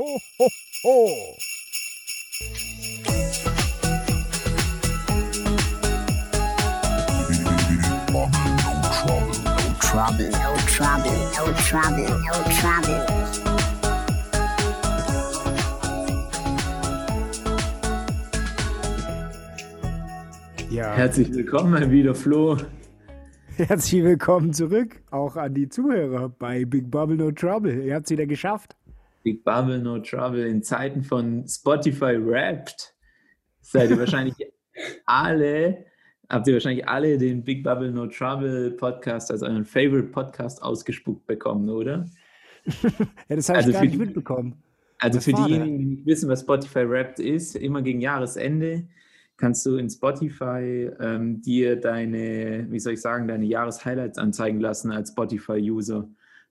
ho, ho, ho. trouble, no trouble, no trouble, no trouble. Ja, Herzlich willkommen mal wieder, Flo. herzlich willkommen zurück, auch an die Zuhörer bei Big Bubble No Trouble. Ihr habt es wieder geschafft. Big Bubble, No Trouble. In Zeiten von Spotify Wrapped seid ihr wahrscheinlich alle, habt ihr wahrscheinlich alle den Big Bubble No Trouble Podcast als euren Favorite Podcast ausgespuckt bekommen, oder? Ja, das habe Also ich gar für nicht die- mitbekommen. Also Was für diejenigen, die nicht wissen, was Spotify Wrapped ist, immer gegen Jahresende kannst du in Spotify ähm, dir deine, wie soll ich sagen, deine Jahreshighlights anzeigen lassen als Spotify-User.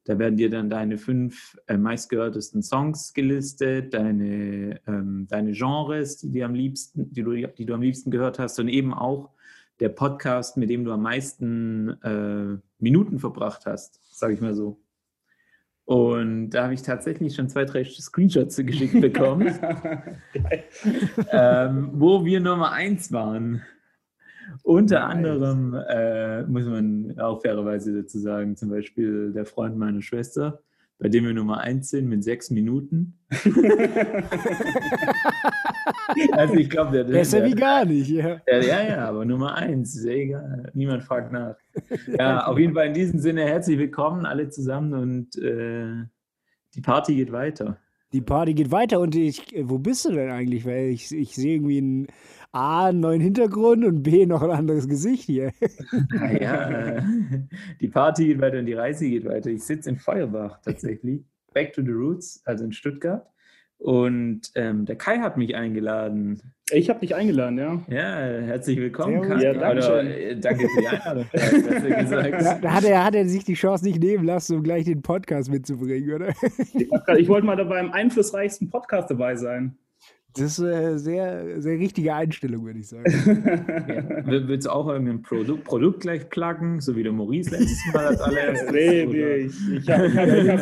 Da werden dir dann deine fünf äh, meistgehörtesten Songs gelistet, deine, ähm, deine Genres, die, dir am liebsten, die, du, die du am liebsten gehört hast und eben auch der Podcast, mit dem du am meisten äh, Minuten verbracht hast, sage ich mal so. Und da habe ich tatsächlich schon zwei, drei Screenshots geschickt bekommen, ähm, wo wir Nummer eins waren. Unter Nice. anderem äh, muss man auch fairerweise dazu sagen, zum Beispiel der Freund meiner Schwester, bei dem wir Nummer eins sind mit sechs Minuten. also ich glaube, der, Besser der, wie gar nicht. Ja. ja, ja, ja, aber Nummer eins, ist ja egal. Niemand fragt nach. Ja, auf jeden Fall in diesem Sinne herzlich willkommen alle zusammen und äh, die Party geht weiter. Die Party geht weiter und ich, wo bist du denn eigentlich? Weil ich, ich sehe irgendwie einen A, einen neuen Hintergrund und B, noch ein anderes Gesicht hier. Naja, äh, die Party geht weiter und die Reise geht weiter. Ich sitze in Feuerbach tatsächlich, back to the roots, also in Stuttgart. Und ähm, der Kai hat mich eingeladen. Ich habe dich eingeladen, ja. Ja, herzlich willkommen. Kai. Ja, danke Oder, schön. äh, danke für die Einladung. Da, da hat, er, hat er sich die Chance nicht nehmen lassen, um gleich den Podcast mitzubringen, oder? Ich, wollte mal da beim einflussreichsten Podcast dabei sein. Das ist eine sehr, sehr richtige Einstellung, würde ich sagen. Ja. Will- Willst du auch irgendein Produkt, Produkt gleich pluggen, so wie der Maurice letztes Mal als allererstes? nee, nee, ich, ich habe ich hab,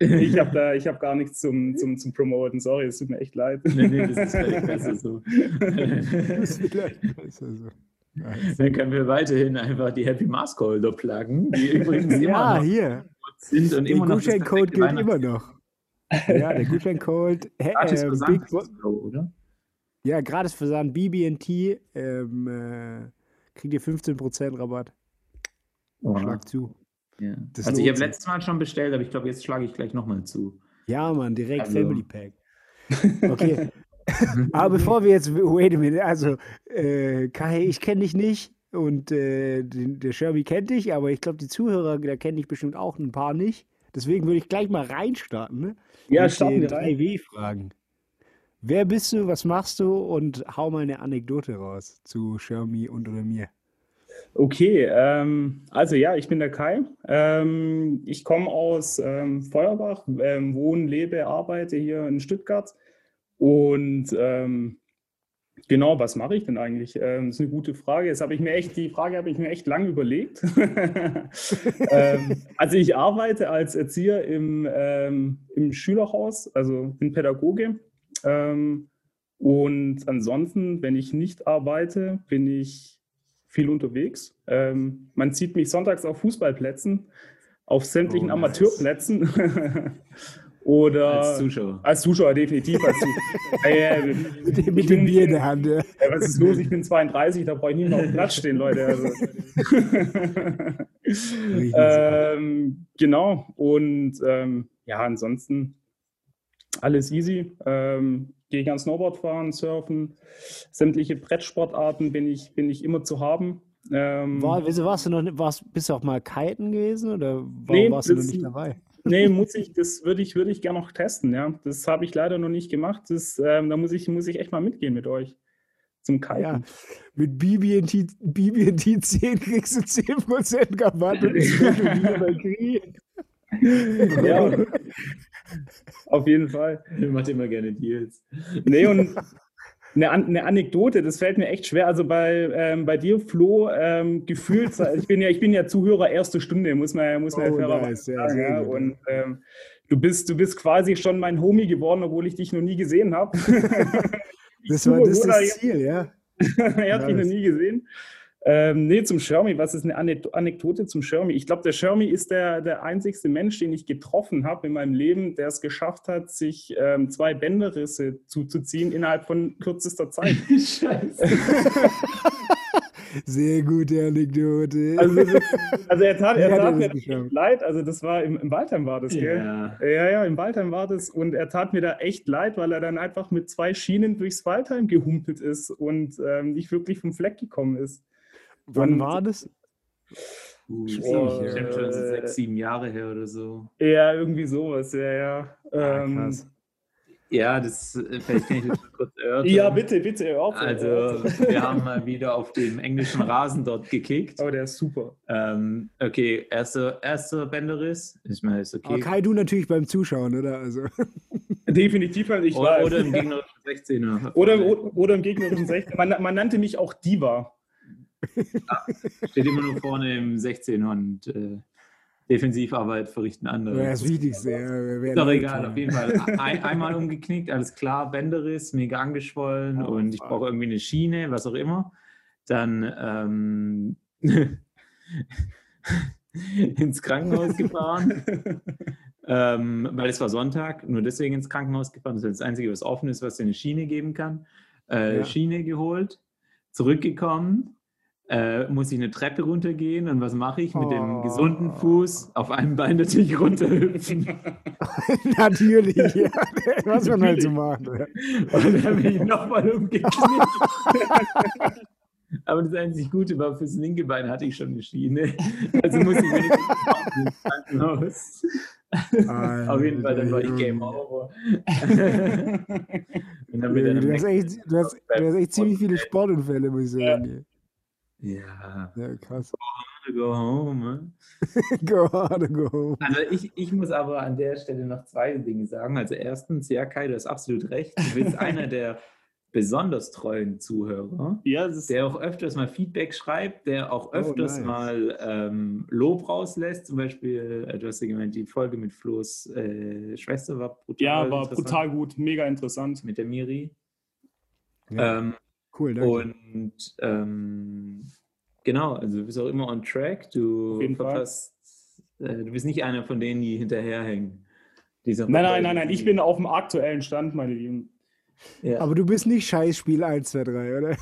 ich hab, da, ich hab gar nichts zum, zum, zum Promoten. Sorry, es tut mir echt leid. Nee, nee, das ist völlig besser so. Das ist vielleicht besser so. Nice. Dann können wir weiterhin einfach die Happy Mask Holder pluggen, die übrigens immer Ja, noch hier. sind und Der immer noch das Gutscheincode gilt immer noch. Ja, der Gutscheincode. Hä, Gratis äh, Versand Big oder? ja, gratis Versand BB&T. Ähm, äh, kriegt ihr 15% Rabatt. Schlag zu. Ja. Das Also ich habe letztes Mal schon bestellt, aber ich glaube, jetzt schlage ich gleich nochmal zu. Ja, Mann, direkt Also- Family Pack. Okay. Aber bevor wir jetzt, wait a minute, also äh, Kai, ich kenne dich nicht und äh, den, der Sherby kennt dich, aber ich glaube, die Zuhörer, da kenne ich bestimmt auch ein paar nicht. Deswegen würde ich gleich mal reinstarten. Ne? Ja, Mit starten wir drei. W-Fragen. Wer bist du, was machst du und hau mal eine Anekdote raus zu Shermy und oder mir. Okay, ähm, also ja, ich bin der Kai. Ähm, ich komme aus ähm, Feuerbach, ähm, wohne, lebe, arbeite hier in Stuttgart. Und ähm, genau, was mache ich denn eigentlich? Ähm, das ist eine gute Frage. Das habe ich mir echt, die Frage habe ich mir echt lange überlegt. ähm, also ich arbeite als Erzieher im, ähm, im Schülerhaus, also bin Pädagoge. Ähm, und ansonsten, wenn ich nicht arbeite, bin ich viel unterwegs. Ähm, man sieht mich sonntags auf Fußballplätzen, auf sämtlichen Oh, nice. Amateurplätzen. Oder Als Zuschauer. als Zuschauer definitiv. Als Zuschauer. Äh, Mit, dem- mit dem bin- Bier in der Hand. Ja. äh, was ist los? Ich bin 32, da brauche ich nicht mehr auf dem Platz stehen, Leute. Also. Ähm, genau. Und ähm, ja, ansonsten alles easy. Ähm, Gehe gern Snowboard fahren, surfen, sämtliche Brettsportarten bin ich, bin ich immer zu haben. Ähm, War, warst du noch nicht, warst, bist du auch mal kiten gewesen oder warum Nee, warst du noch nicht dabei? Nee, muss ich, das würde ich, würde ich gerne noch testen, ja. Das habe ich leider noch nicht gemacht. Das, ähm, da muss ich, muss ich echt mal mitgehen mit euch. Zum Kiten. Ja, mit BB&T BB&T 10 kriegst du 10% Rabatt und ich bei Krieg. Ja. Auf jeden Fall. Ihr macht immer gerne Deals. Nee, und eine, eine Anekdote, das fällt mir echt schwer. Also bei, ähm, bei dir, Flo, ähm, gefühlt, ich bin ja, ich bin ja Zuhörer erste Stunde, muss man, muss man Oh, fairerweise nice, ja, sagen. Ja, ja. und ähm, du bist, du bist quasi schon mein Homie geworden, obwohl ich dich noch nie gesehen habe. Das war das, ist das Ziel, ja. er hat mich noch Nice. nie gesehen. Ähm, nee, zum Shermy, was ist eine Ane- Anekdote zum Shermy? Ich glaube, der Shermy ist der, der einzigste Mensch, den ich getroffen habe in meinem Leben, der es geschafft hat, sich ähm, zwei Bänderrisse zuzuziehen innerhalb von kürzester Zeit. Scheiße. Sehr gute Anekdote. Also, das- also er tat, er tat mir echt leid. Also das war im, im Waldheim war das, gell? Ja. Ja, ja, im Waldheim war das und er tat mir da echt leid, weil er dann einfach mit zwei Schienen durchs Waldheim gehumpelt ist und ähm, nicht wirklich vom Fleck gekommen ist. Wann und- war das? Uh, Schwierig, bestimmt schon so äh, sechs, sieben Jahre her oder so. Ja, irgendwie sowas, ja, ja. Ah, Ähm, krass. Ja, das äh, vielleicht kann ich das mal kurz erörtern. ja, bitte, bitte, hör auf. Also, wir haben mal wieder auf dem englischen Rasen dort gekickt. Aber der ist super. Ähm, okay, erster, erster Bänderriss. Ich meine, ist Aber okay. Kai, du natürlich beim Zuschauen, oder? Also, Definitiv, weil ich Oder, war. oder im gegnerischen 16er. oder, oder, oder im gegnerischen 16. Man, man nannte mich auch Diva. Steht immer nur vorne im 16er und äh, Defensivarbeit verrichten andere. das ist das Wichtigste. Ja, Ist doch egal, ja. auf jeden Fall. Ein, einmal umgeknickt, alles klar, Bänderriss, mega angeschwollen Oh, und ich brauche irgendwie eine Schiene, was auch immer. Dann ähm, ins Krankenhaus gefahren, ähm, weil es war Sonntag, nur deswegen ins Krankenhaus gefahren. Das ist das Einzige, was offen ist, was dir eine Schiene geben kann. Äh, Ja. Schiene geholt, zurückgekommen, äh, muss ich eine Treppe runtergehen und was mache ich mit dem Oh. gesunden Fuß? Auf einem Bein natürlich runterhüpfen. Natürlich, ja. Was man halt so macht. Ja. Und dann bin ich nochmal umgeknickt. Aber das einzig Gute war, fürs linke Bein hatte ich schon eine Schiene. Also muss ich wenigstens Krankenhaus. Auf jeden Fall, dann war ich Game Over. Du hast, echt, du, hast, du hast echt ziemlich viele Sportunfälle, muss ich sagen. Ja, Ja, krass. go home. Go hard, go home. Also ich, ich muss aber an der Stelle noch zwei Dinge sagen. Also erstens, ja Kai, du hast absolut recht. Du bist einer der besonders treuen Zuhörer. Ja, der auch öfters mal Feedback schreibt, der auch Oh, öfters nice. mal ähm, Lob rauslässt. Zum Beispiel, äh, du hast ja gemeint, die Folge mit Flo's äh, Schwester war brutal. ja, war brutal gut, mega interessant. Mit der Miri. Ja, Ähm, cool, danke. und ähm, genau, also du bist auch immer on track. Du verpasst, äh, du bist nicht einer von denen, die hinterherhängen. Dieser Nein, nein, nein, nein, ich bin auf dem aktuellen Stand, meine Lieben. Ja. Aber du bist nicht Scheißspiel 1, 2, 3, oder?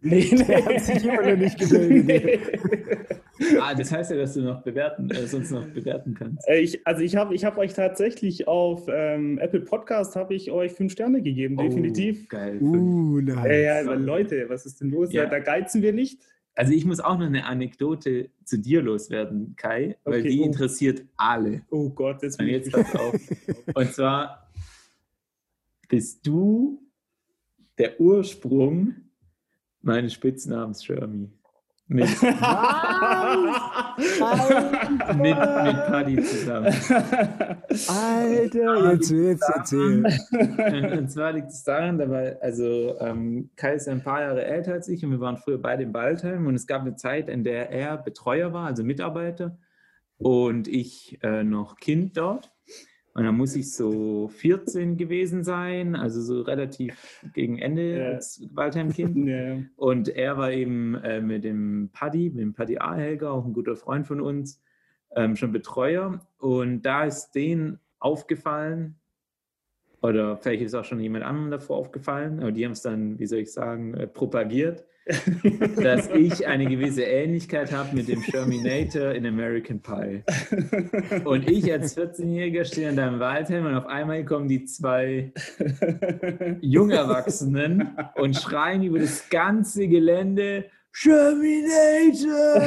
Nee, Der hat sich immer noch nicht gemeldet. Ah, das heißt ja, dass du noch bewerten, äh, sonst noch bewerten kannst. Äh, Ich, also ich habe ich hab euch tatsächlich auf ähm, Apple Podcast habe ich euch fünf Sterne gegeben, definitiv. Oh, geil. Uh, nice. Äh, ja, aber Leute, was ist denn los? Ja. Da, geizen wir nicht. Also ich muss auch noch eine Anekdote zu dir loswerden, Kai, weil Okay, die oh. interessiert alle. Oh Gott, jetzt Und bin jetzt ich pass auf. Und zwar bist du der Ursprung meines Spitznamens Shermy. Mit, mit, mit Paddy zusammen. Alter, jetzt wird's erzählen. Und, zwar liegt es daran, da war, also ähm, Kai ist ein paar Jahre älter als ich und wir waren früher beide in Baldheim und es gab eine Zeit, in der er Betreuer war, also Mitarbeiter und ich äh, noch Kind dort. Und dann muss ich so 14 gewesen sein, also so relativ gegen Ende Ja. als Waldheim-Kind. ja. Und er war eben äh, mit dem Paddy, mit dem Paddy A-Helger, auch ein guter Freund von uns, ähm, schon Betreuer. Und da ist denen aufgefallen, oder vielleicht ist auch schon jemand anderem davor aufgefallen, aber die haben es dann, wie soll ich sagen, äh, propagiert, dass ich eine gewisse Ähnlichkeit habe mit dem Sherminator in American Pie. Und ich als 14-Jähriger stehe in deinem Waldhelm und auf einmal kommen die zwei Jungerwachsenen und schreien über das ganze Gelände Sherminator!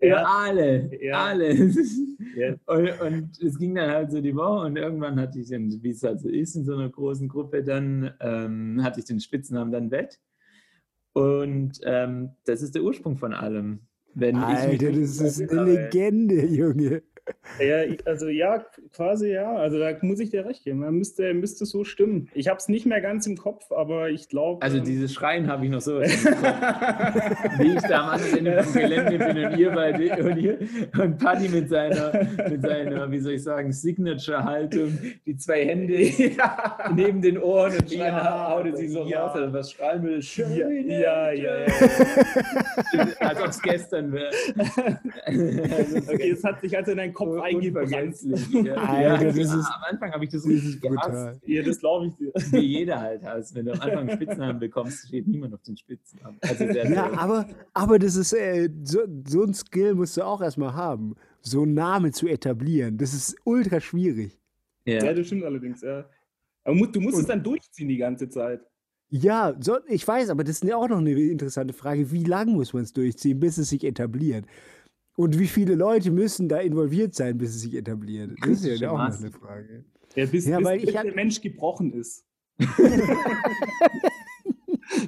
Ja. Alle, Ja. alle. Ja. Und, und es ging dann halt so die Woche und irgendwann hatte ich dann, wie es halt so ist in so einer großen Gruppe, dann ähm, hatte ich den Spitznamen dann Wett. Und ähm, das ist der Ursprung von allem. Wenn ich Alter, mich das ist eine. Legende, Junge. Ja, also ja, quasi ja. Also da muss ich dir recht geben. Man müsste, müsste so stimmen. Ich habe es nicht mehr ganz im Kopf, aber ich glaube. Also dieses Schreien habe ich noch so. Wie ich da am anderen Ende vom Gelände bin und ihr bei und, ihr, und Paddy mit seiner, mit seiner, wie soll ich sagen, Signature-Haltung, die zwei Hände neben den Ohren und schreien, Ja, haut es sich so ja. raus, also was schreien will. ja, ja, ja, ja. Als ob es gestern wäre. Okay, es hat sich also in deinen Kopf eingebrannt. Unvergesslich. Ja. Alter, ja, das ist- am Anfang habe ich das richtig gehasst. Ja, das glaube ich dir. Wie jeder halt hast. Wenn du am Anfang einen Spitznamen bekommst, steht niemand auf den Spitznamen. Also sehr, Ja, sehr- aber, aber das ist, äh, so, so ein Skill musst du auch erstmal haben, so einen Namen zu etablieren. Das ist ultra schwierig. Ja, ja. das stimmt allerdings, ja. Aber du musst es dann durchziehen die ganze Zeit. Ja, so, ich weiß, aber das ist ja auch noch eine interessante Frage. Wie lange muss man es durchziehen, bis es sich etabliert? Und wie viele Leute müssen da involviert sein, bis es sich etabliert? Das ist ja auch noch eine Frage. Ja, bis, Ja, bis, weil bis ich hab- der Mensch gebrochen ist.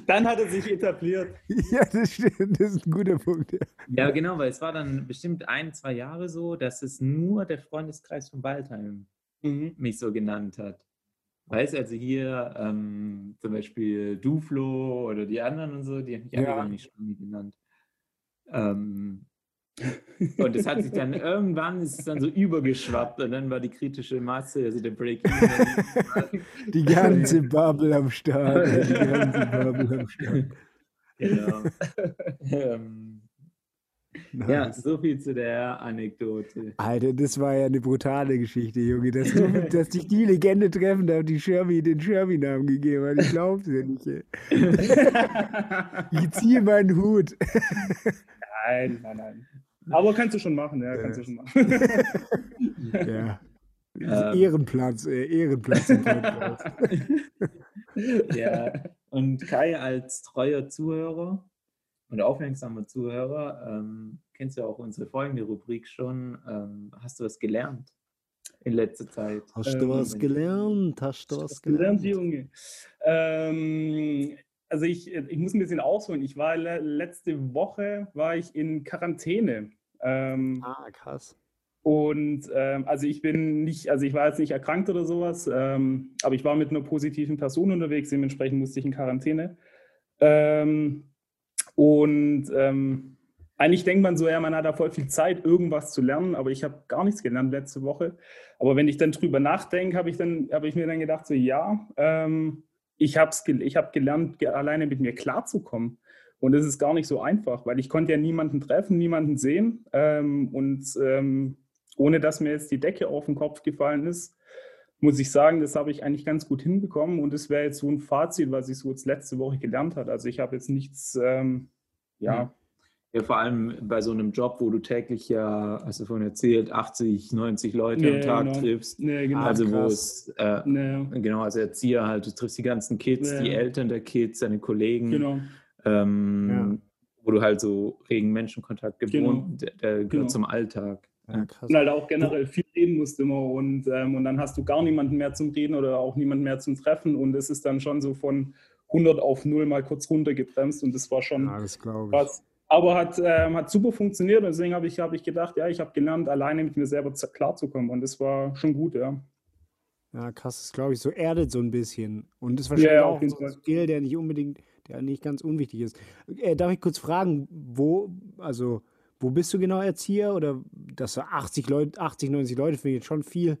dann hat er sich etabliert. Ja, das stimmt. Das ist ein guter Punkt. Ja. ja, genau, weil es war dann bestimmt ein, zwei Jahre so, dass es nur der Freundeskreis von Waldheim Mhm. mich so genannt hat. Weißt also hier ähm, zum Beispiel Duflo oder die anderen und so, die haben mich alle Ja. gar nicht Schwammi genannt. Ähm, und es hat sich dann irgendwann ist es dann so übergeschwappt und dann war die kritische Masse, also der Break-Even. Die ganze Bubble am Start. Die ganze Bubble am Start. genau. ähm, ja, Nice. so viel zu der Anekdote. Alter, das war ja eine brutale Geschichte, Junge. Dass, du, dass dich die Legende treffen darf, die Shermy den Shermy-Namen gegeben hat. Ich glaub's ja nicht. Ich ziehe meinen Hut. Nein, nein, nein. Aber kannst du schon machen, ja, kannst du schon machen. Ja. Ähm. Ehrenplatz, äh, Ehrenplatz. Ja, und Kai als treuer Zuhörer und aufmerksamer Zuhörer, ähm, kennst du auch unsere folgende Rubrik schon. Ähm, hast du was gelernt in letzter Zeit? Hast Ähm, du was gelernt? Hast du was gelernt? Junge. Also ich, ich muss ein bisschen ausholen. Ich war le letzte Woche war ich in Quarantäne. Ähm, Ah, krass. Und ähm, also ich bin nicht, also ich war jetzt nicht erkrankt oder sowas, ähm, aber ich war mit einer positiven Person unterwegs, dementsprechend musste ich in Quarantäne. Ähm, und ähm, eigentlich denkt man so, ja, man hat da voll viel Zeit, irgendwas zu lernen, aber ich habe gar nichts gelernt letzte Woche. Aber wenn ich dann drüber nachdenke, habe ich, dann- habe ich mir dann gedacht, so ja, ähm, ich habe ich hab gelernt, ge- alleine mit mir klarzukommen. Und das ist gar nicht so einfach, weil ich konnte ja niemanden treffen, niemanden sehen. Ähm, und ähm, ohne dass mir jetzt die Decke auf den Kopf gefallen ist, muss ich sagen, das habe ich eigentlich ganz gut hinbekommen. Und das wäre jetzt so ein Fazit, was ich so jetzt letzte Woche gelernt habe. Also ich habe jetzt nichts, ähm, ja, Ja, vor allem bei so einem Job, wo du täglich ja, hast du vorhin erzählt, 80, 90 Leute am Ja, Tag genau. triffst. nee, genau. Also wo es, äh, nee, genau, als Erzieher halt, du triffst die ganzen Kids, die Eltern der Kids, deine Kollegen, genau. ähm, Ja. wo du halt so regen Menschenkontakt Genau. gewohnt, der, der gehört Genau. zum Alltag. Ja, krass. Und halt auch generell viel reden musst immer und, ähm, und dann hast du gar niemanden mehr zum Reden oder auch niemanden mehr zum Treffen und es ist dann schon so von 100 auf 0 mal kurz runtergebremst und das war schon Ja, das krass. Aber hat, ähm, hat super funktioniert und deswegen habe ich, hab ich gedacht, ja, ich habe gelernt, alleine mit mir selber zu- klarzukommen und das war schon gut, ja. Ja, krass, das glaube ich, so erdet so ein bisschen. Und das ist wahrscheinlich ja, auch so ein. Skill, der nicht unbedingt, der nicht ganz unwichtig ist. Äh, darf ich kurz fragen, wo, also, wo bist du genau Erzieher? Oder dass du 80 Leute, 80, 90 Leute finde ich jetzt schon viel.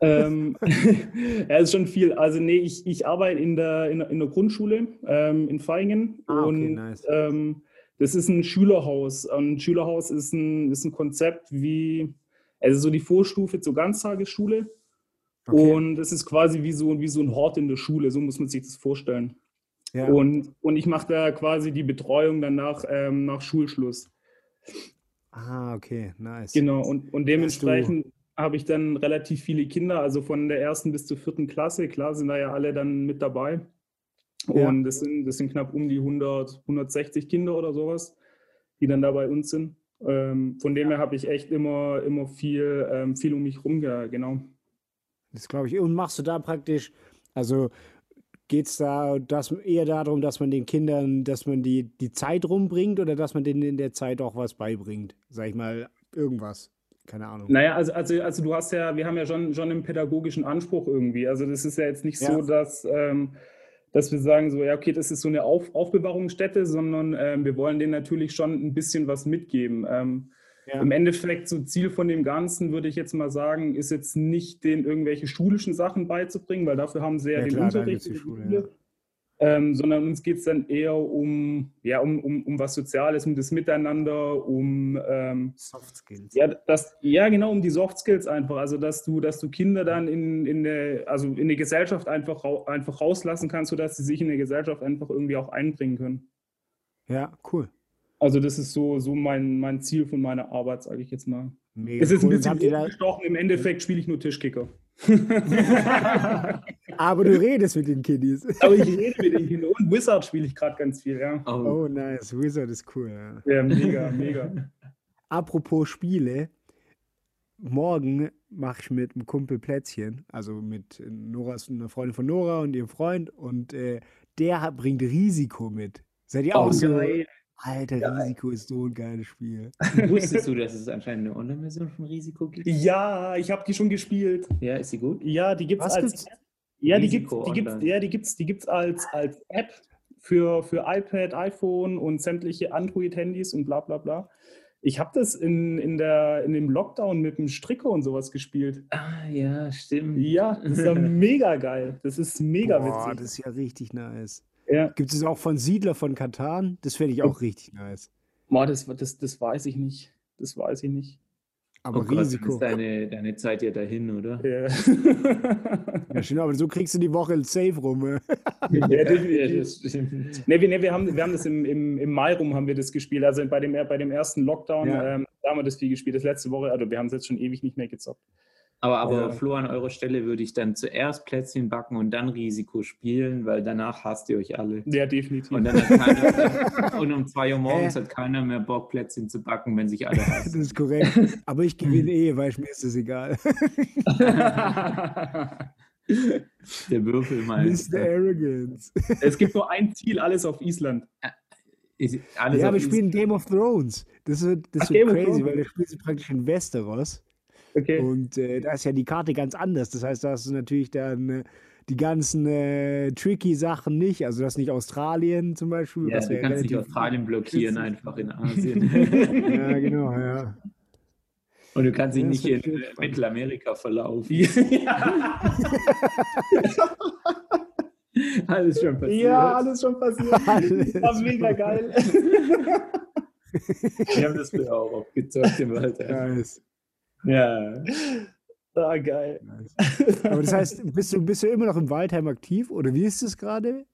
ähm, ja, ist schon viel. Also nee, ich, ich arbeite in der, in der, in der Grundschule ähm, in Vaihingen Ah, okay, und nice. ähm, das ist ein Schülerhaus. Und ein Schülerhaus ist ein, ist ein Konzept wie, also so die Vorstufe zur Ganztagesschule. Okay. Und das ist quasi wie so, wie so ein Hort in der Schule, so muss man sich das vorstellen. ja. Und, und ich mache da quasi die Betreuung danach ähm, nach Schulschluss. ah, okay, nice. Genau, und, und dementsprechend habe ich dann relativ viele Kinder, also von der ersten bis zur vierten Klasse. Klar sind da ja alle dann mit dabei. Ja. Und das sind, das sind knapp um die 100, 160 Kinder oder sowas, die dann da bei uns sind. Ähm, von dem her habe ich echt immer, immer viel, ähm, viel um mich rum, ge- genau. Das glaube ich. Und machst du da praktisch, also geht es da das eher darum, dass man den Kindern, dass man die, die Zeit rumbringt oder dass man denen in der Zeit auch was beibringt? Sag ich mal, irgendwas. Keine Ahnung. Naja, also, also, also du hast ja, wir haben ja schon, schon einen pädagogischen Anspruch irgendwie. Also das ist ja jetzt nicht Ja. so, dass, ähm, dass wir sagen, so, ja, okay, das ist so eine Auf Aufbewahrungsstätte, sondern ähm, wir wollen denen natürlich schon ein bisschen was mitgeben. Ähm, Ja. Im Endeffekt, so Ziel von dem Ganzen, würde ich jetzt mal sagen, ist jetzt nicht, denen irgendwelche schulischen Sachen beizubringen, weil dafür haben sie ja, Ja, den klar, Unterricht Schule. Ähm, sondern uns geht es dann eher um, ja, um, um, um was Soziales, um das Miteinander, um ähm, Soft Skills. ja, das, ja, genau, um die Soft Skills einfach. Also, dass du, dass du Kinder dann in, in der, also in die Gesellschaft einfach, einfach rauslassen kannst, sodass sie sich in der Gesellschaft einfach irgendwie auch einbringen können. Ja, cool. Also, das ist so, so mein, mein Ziel von meiner Arbeit, sage ich jetzt mal. Mega Es ist ein cool. Und bisschen gestochen, im Endeffekt spiele ich nur Tischkicker. aber du redest mit den Kiddies. Aber ich rede mit den Kindern. Und Wizard spiele ich gerade ganz viel, ja. Oh, Oh, nice. Wizard ist cool. Ja. Ja, mega, mega. Apropos Spiele. Morgen mache ich mit einem Kumpel Plätzchen. Also mit Nora, ist eine Freundin von Nora und ihrem Freund. Und äh, der bringt Risiko mit. Seid ihr auch Oh, so? geil. Alter, Risiko ist so ein geiles Spiel. wusstest du, dass es anscheinend eine Online-Version von Risiko gibt? Ja, ich habe die schon gespielt. Ja, ist sie gut? Ja, die gibt es Was als gibt's? Ja, die gibt's, Risiko die gibt's, ja, die gibt's, die gibt's als, als App für, für iPad, iPhone und sämtliche Android-Handys und bla bla bla. Ich habe das in, in, der, in dem Lockdown mit dem Stricker und sowas gespielt. Ah, ja, stimmt. Ja, das ist ja mega geil. Das ist mega Boah, witzig. das ist ja richtig nice. Ja. Gibt es auch von Siedler von Katan? Das fände ich auch richtig nice. Boah, das, das, das weiß ich nicht. Das weiß ich nicht. Aber Oh Risiko. ist deine, deine Zeit ja dahin, oder? Ja, Ja, stimmt, aber so kriegst du die Woche safe rum. ja definitiv. Ja. Ne, wir, ne, wir, haben, wir haben das im, im, im Mai rum haben wir das gespielt. Also bei dem, bei dem ersten Lockdown, Ja. ähm, da haben wir das viel gespielt. Das letzte Woche, also wir haben es jetzt schon ewig nicht mehr gezockt. Aber, aber Ja. Flo, an eurer Stelle würde ich dann zuerst Plätzchen backen und dann Risiko spielen, weil danach hasst ihr euch alle. Ja, definitiv. Und, dann hat keiner, und um 2 Uhr morgens hat keiner mehr Bock, Plätzchen zu backen, wenn sich alle Das hassen. ist korrekt. Aber ich gewinne eh, weil mir ist das egal. Der Würfel mal. Mr. Arrogance. es gibt nur ein Ziel, alles auf Island. Ist alles ja, auf wir spielen Game of Thrones. Das wird, das Ach, wird Game crazy, weil da spielst du praktisch in Westeros. Okay. Und äh, da ist ja die Karte ganz anders. Das heißt, da hast du natürlich dann äh, die ganzen äh, tricky Sachen nicht. Also das ist nicht Australien zum Beispiel. Ja, du kannst nicht Australien blockieren, witzig. einfach in Asien. Ja, genau, ja. Und du kannst dich Ja, das nicht in äh, spannend. Mittelamerika verlaufen. ja, Alles schon passiert. ja, alles schon passiert. Alles War mega geil. Wir haben das früher auch aufgezockt im Wald. Nice. Ja. Ah, geil. nice. Aber das heißt, bist du, bist du immer noch im Waldheim aktiv oder wie ist das gerade?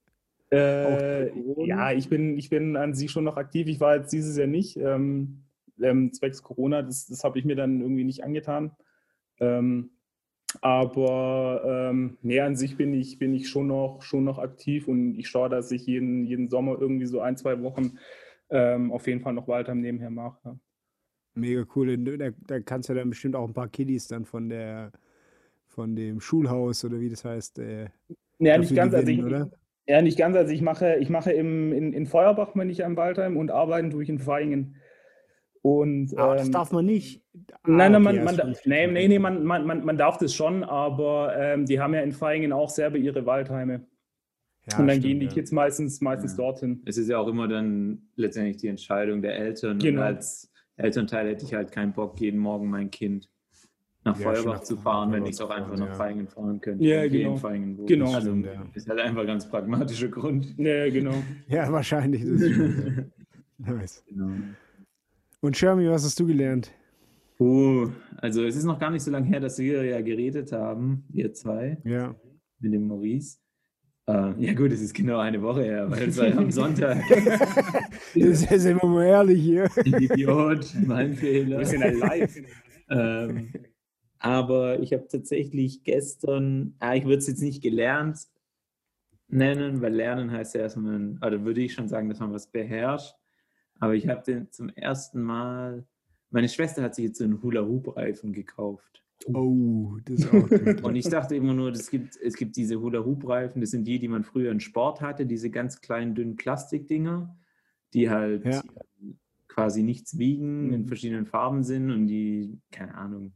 Äh, ja, ich bin, ich bin an sich schon noch aktiv. Ich war jetzt dieses Jahr nicht. Ähm, ähm, zwecks Corona, das, das habe ich mir dann irgendwie nicht angetan. Ähm, aber ähm, nee, an sich bin ich, bin ich schon noch, schon noch aktiv und ich schaue, dass ich jeden, jeden Sommer irgendwie so ein, zwei Wochen ähm, auf jeden Fall noch Waldheim nebenher mache. Ja. Mega cool. Da, da kannst du dann bestimmt auch ein paar Kiddies dann von der von dem Schulhaus oder wie das heißt. Äh, Ja, nicht ganz. Also ich, gewinnen, oder? ja, nicht ganz. Also ich mache, ich mache im, in, in Feuerbach bin ich am Waldheim und arbeiten tue ich in Vaihingen. Und, Ah, das ähm, darf man nicht. Ah, Nein, nein, okay, man, ja, man, richtig. nee, nee, nee, man, man, man, man darf das schon, aber ähm, die haben ja in Vaihingen auch selber ihre Waldheime. Ja, und dann stimmt, gehen die ja. Kids meistens, meistens Ja. dorthin. Es ist ja auch immer dann letztendlich die Entscheidung der Eltern. Genau. Und als Elternteil hätte ich halt keinen Bock, jeden Morgen mein Kind nach Ja, Feuerbach zu fahren, wenn ich es auch einfach nach ja. Vaihingen fahren könnte. Ja, genau. wohne. Genau. Also Stimmt, ja. ist halt einfach ein ganz pragmatischer Grund. Ja, genau. Ja, wahrscheinlich. Das ist nice. Genau. Und Shermy, was hast du gelernt? Puh, also es ist noch gar nicht so lange her, dass wir ja geredet haben, wir zwei, Ja. mit dem Maurice. Äh, ja gut, es ist genau eine Woche her, weil es war am Sonntag. Das ist immer mal ehrlich hier. Idiot, mein Fehler. Wir sind ja live. ähm, aber ich habe tatsächlich gestern, ah, ich würde es jetzt nicht gelernt nennen, weil Lernen heißt ja erstmal, oder würde ich schon sagen, dass man was beherrscht. Aber ich habe den zum ersten Mal, meine Schwester hat sich jetzt so einen Hula-Hoop-Reifen gekauft. Oh, das ist auch gut. Und ich dachte immer nur, es gibt, es gibt diese Hula-Hoop-Reifen, das sind die, die man früher in Sport hatte, diese ganz kleinen, dünnen Plastikdinger, die halt Ja. quasi nichts wiegen, in Mhm. verschiedenen Farben sind und die, keine Ahnung,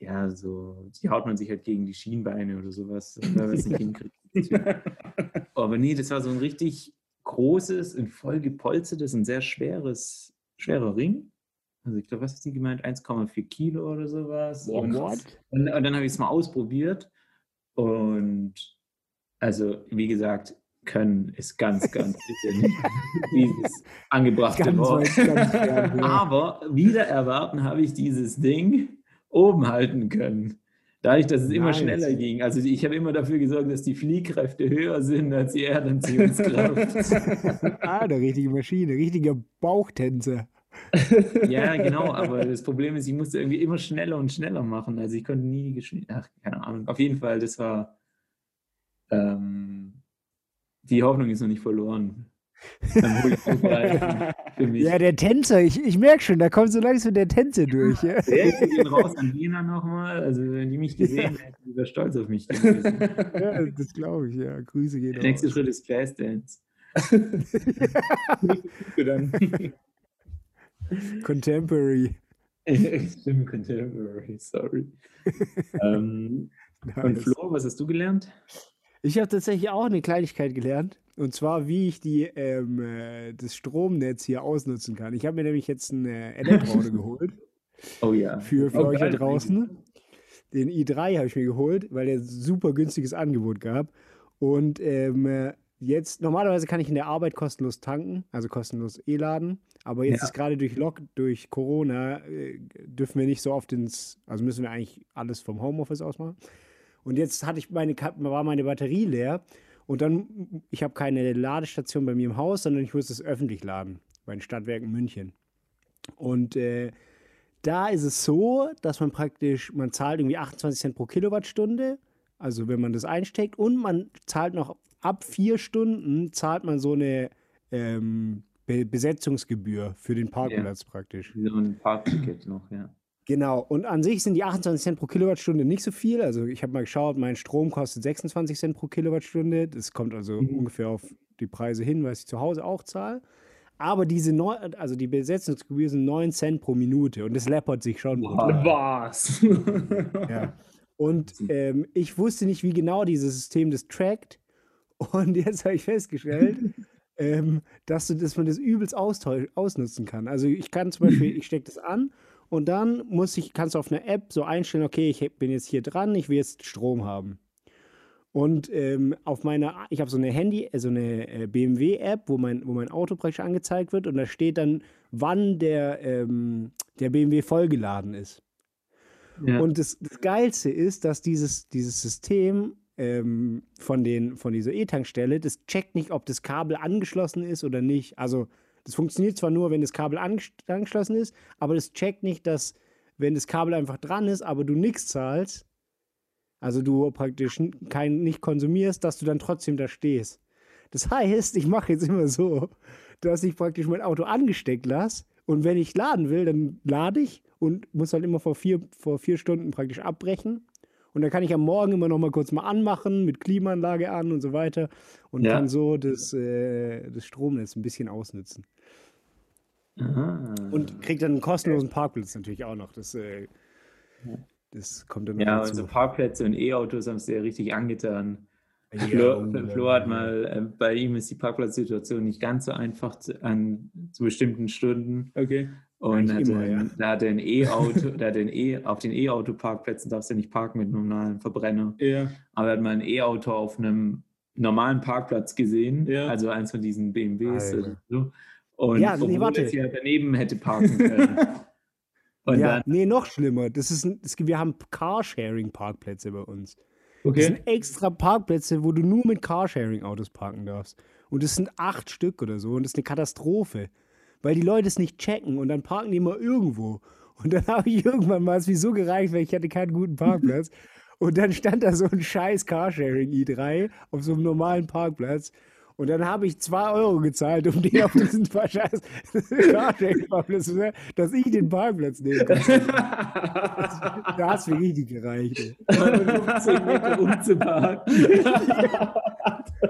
ja, so, die haut man sich halt gegen die Schienbeine oder sowas, weil man es nicht hinkriegt. Aber nee, das war so ein richtig großes und voll gepolstertes und sehr schweres, schwerer Ring. Also ich glaube, was hat sie gemeint? 1,4 Kilo oder sowas. Boah, und, und, und dann habe ich es mal ausprobiert. Und also, wie gesagt, können ist ganz, ganz sicher nicht dieses angebrachte Ganz Wort. ganz fern, ja. Aber wieder erwarten habe ich dieses Ding oben halten können. Dadurch, dass es immer Nice. schneller ging. Also ich habe immer dafür gesorgt, dass die Fliehkräfte höher sind als die Erdanziehungskraft. Ah, eine richtige Maschine, richtiger Bauchtänzer. Ja, genau, aber das Problem ist, ich musste irgendwie immer schneller und schneller machen. Also ich konnte nie Geschwindigkeit. Ach, keine Ahnung. Auf jeden Fall, das war. Ähm, die Hoffnung ist noch nicht verloren. Ich. Ja, der Tänzer, ich, ich merke schon, da kommt so langsam der Tänzer durch. Ja. Grüße gehen raus an Dina nochmal. Also, wenn die mich gesehen hätten, die wäre stolz auf mich gewesen. Ja, das glaube ich, ja. Grüße gehen Der nächste raus. Schritt ist Fast Dance. Contemporary. Stimmt, Contemporary, sorry. ähm, und Nice. Flo, was hast du gelernt? Ich habe tatsächlich auch eine Kleinigkeit gelernt. Und zwar, wie ich die, ähm, äh, das Stromnetz hier ausnutzen kann. Ich habe mir nämlich jetzt ein äh, Elektroauto geholt Oh ja. für, für Oh, euch da draußen. Den i3 habe ich mir geholt, weil der super günstiges Angebot gab. Und ähm, äh, jetzt, normalerweise kann ich in der Arbeit kostenlos tanken, also kostenlos E-Laden. Aber jetzt Ja. ist gerade durch Lock, durch Corona, äh, dürfen wir nicht so oft ins, also müssen wir eigentlich alles vom Homeoffice aus machen. Und jetzt hatte ich meine, war meine Batterie leer und dann, ich habe keine Ladestation bei mir im Haus, sondern ich muss es öffentlich laden, bei den Stadtwerken München. Und äh, da ist es so, dass man praktisch, man zahlt irgendwie 28 Cent pro Kilowattstunde, also wenn man das einsteckt, und man zahlt noch ab vier Stunden, zahlt man so eine ähm, Be Besetzungsgebühr für den Parkplatz praktisch. So ein Parkticket noch, ja. Genau, und an sich sind die 28 Cent pro Kilowattstunde nicht so viel. Also ich habe mal geschaut, mein Strom kostet 26 Cent pro Kilowattstunde. Das kommt also ungefähr auf die Preise hin, was ich zu Hause auch zahle. Aber diese neu, also die Besetzungsgebühr sind 9 Cent pro Minute und das läppert sich schon. Wow. Was? Ja. Und ähm, ich wusste nicht, wie genau dieses System das trackt. Und jetzt habe ich festgestellt, ähm, dass, du, dass man das übelst ausnutzen kann. Also ich kann zum Beispiel, ich stecke das an und dann muss ich, kannst du auf einer App so einstellen, okay, ich bin jetzt hier dran, ich will jetzt Strom haben. Und ähm, auf meiner, ich habe so eine Handy, äh, so eine äh, BMW-App, wo mein, wo mein Auto praktisch angezeigt wird und da steht dann, wann der, ähm, der BMW vollgeladen ist. ja. Und das, das Geilste ist, dass dieses, dieses System ähm, von, den, von dieser E-Tankstelle, das checkt nicht, ob das Kabel angeschlossen ist oder nicht. Also das funktioniert zwar nur, wenn das Kabel anges- angeschlossen ist, aber das checkt nicht, dass wenn das Kabel einfach dran ist, aber du nichts zahlst, also du praktisch kein, nicht konsumierst, dass du dann trotzdem da stehst. Das heißt, ich mache jetzt immer so, dass ich praktisch mein Auto angesteckt lasse und wenn ich laden will, dann lade ich und muss halt immer vor vier, vor vier Stunden praktisch abbrechen. Und dann kann ich am Morgen immer noch mal kurz mal anmachen, mit Klimaanlage an und so weiter und Ja. kann so das, äh, das Stromnetz ein bisschen ausnutzen. Aha. Und kriegt dann einen kostenlosen Parkplatz natürlich auch noch. Das, äh, das kommt dann noch ja, dazu. also Parkplätze und E-Autos haben es ja richtig angetan. Ja, Flo, unglaublich. Flo hat mal, äh, bei ihm ist die Parkplatzsituation nicht ganz so einfach zu, an zu bestimmten Stunden. Okay. Und hatte, immer, ja. da hat er ein E-Auto, da hat ein E, auf den E-Auto-Parkplätzen darfst du nicht parken mit einem normalen Verbrenner. Ja. Aber er hat mal ein E-Auto auf einem normalen Parkplatz gesehen, Ja. also eins von diesen BMWs oder so. Und Ja, nee, warte. es ja daneben hätte parken können. Und ja, dann, nee, noch schlimmer. Das ist ein, gibt, wir haben Carsharing-Parkplätze bei uns. Das Okay. sind extra Parkplätze, wo du nur mit Carsharing-Autos parken darfst. Und das sind acht Stück oder so. Und das ist eine Katastrophe. Weil die Leute es nicht checken und dann parken die immer irgendwo. Und dann habe ich irgendwann mal es mir so gereicht, weil ich hatte keinen guten Parkplatz. Und dann stand da so ein scheiß Carsharing i3 auf so einem normalen Parkplatz. Und dann habe ich zwei Euro gezahlt, um den auf diesen scheiß Carsharing-Parkplatz zu dass ich den Parkplatz nehmen kann. Da hat es mir richtig gereicht. ey. 15 Meter umzuparken.